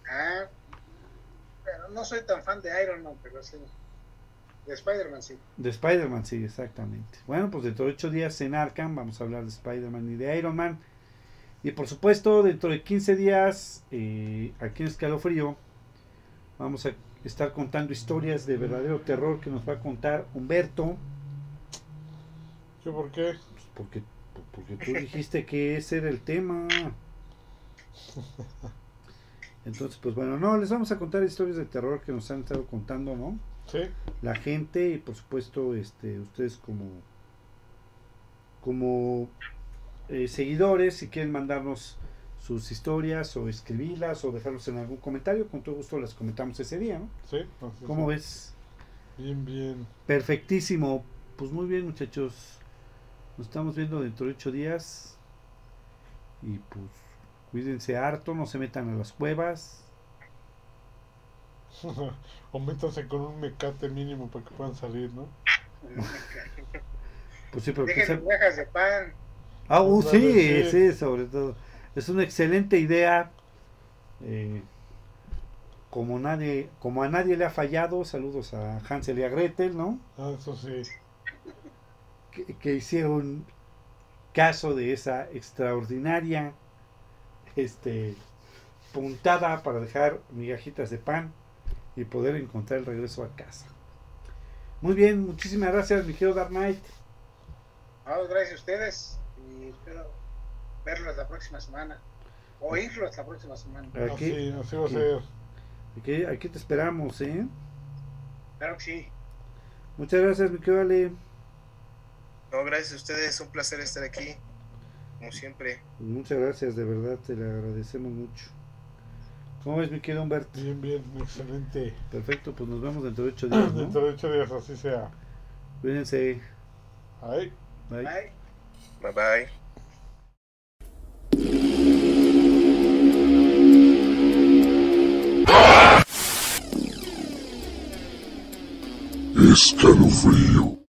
Ah, bueno, no soy tan fan de Iron Man, pero sí. De Spider-Man sí. De Spider-Man, sí, exactamente. Bueno, pues dentro de ocho días en Arkham vamos a hablar de Spider-Man y de Iron Man. Y por supuesto, dentro de 15 días, eh, aquí en Escalofrío, vamos a estar contando historias de verdadero terror que nos va a contar Humberto. ¿Yo por qué? Pues porque, porque tú dijiste que ese era el tema. Entonces, pues bueno, no, les vamos a contar historias de terror que nos han estado contando, ¿no? Sí, la gente y por supuesto este ustedes como como eh, seguidores si quieren mandarnos sus historias o escribirlas o dejarlos en algún comentario con todo gusto las comentamos ese día ¿no? sí. así ¿cómo sí. ves? Bien, bien. perfectísimo pues muy bien muchachos Nos estamos viendo dentro de ocho días. Y pues cuídense harto, no se metan a las cuevas. o métanse con un mecate mínimo para que puedan salir, ¿no? Pues sí, pero que Dejen migajas de pan. Ah, uh, sí, sí. sí, sobre todo. Es una excelente idea. eh, como nadie, como a nadie le ha fallado, saludos a Hansel y a Gretel, ¿no? Ah, eso sí. Que, que hicieron caso de esa extraordinaria este puntada para dejar migajitas de pan y poder encontrar el regreso a casa. Muy bien, muchísimas gracias, mi querido Dark Knight. Vamos, gracias a ustedes. Y espero verlos la próxima semana. Oírlos la próxima semana. Aquí, Así, así va a aquí. ser. aquí, aquí te esperamos, ¿eh? Claro que sí. Muchas gracias, mi querido Ale. No, gracias a ustedes, un placer estar aquí, como siempre. Muchas gracias, de verdad, te le agradecemos mucho. ¿Cómo ves, mi querido Humberto? Bien, bien, excelente. Perfecto, pues nos vemos dentro de ocho días, ¿no? Dentro de ocho días, así sea. Cuídense. Ay. Bye. Bye. Bye bye. Escalofrío.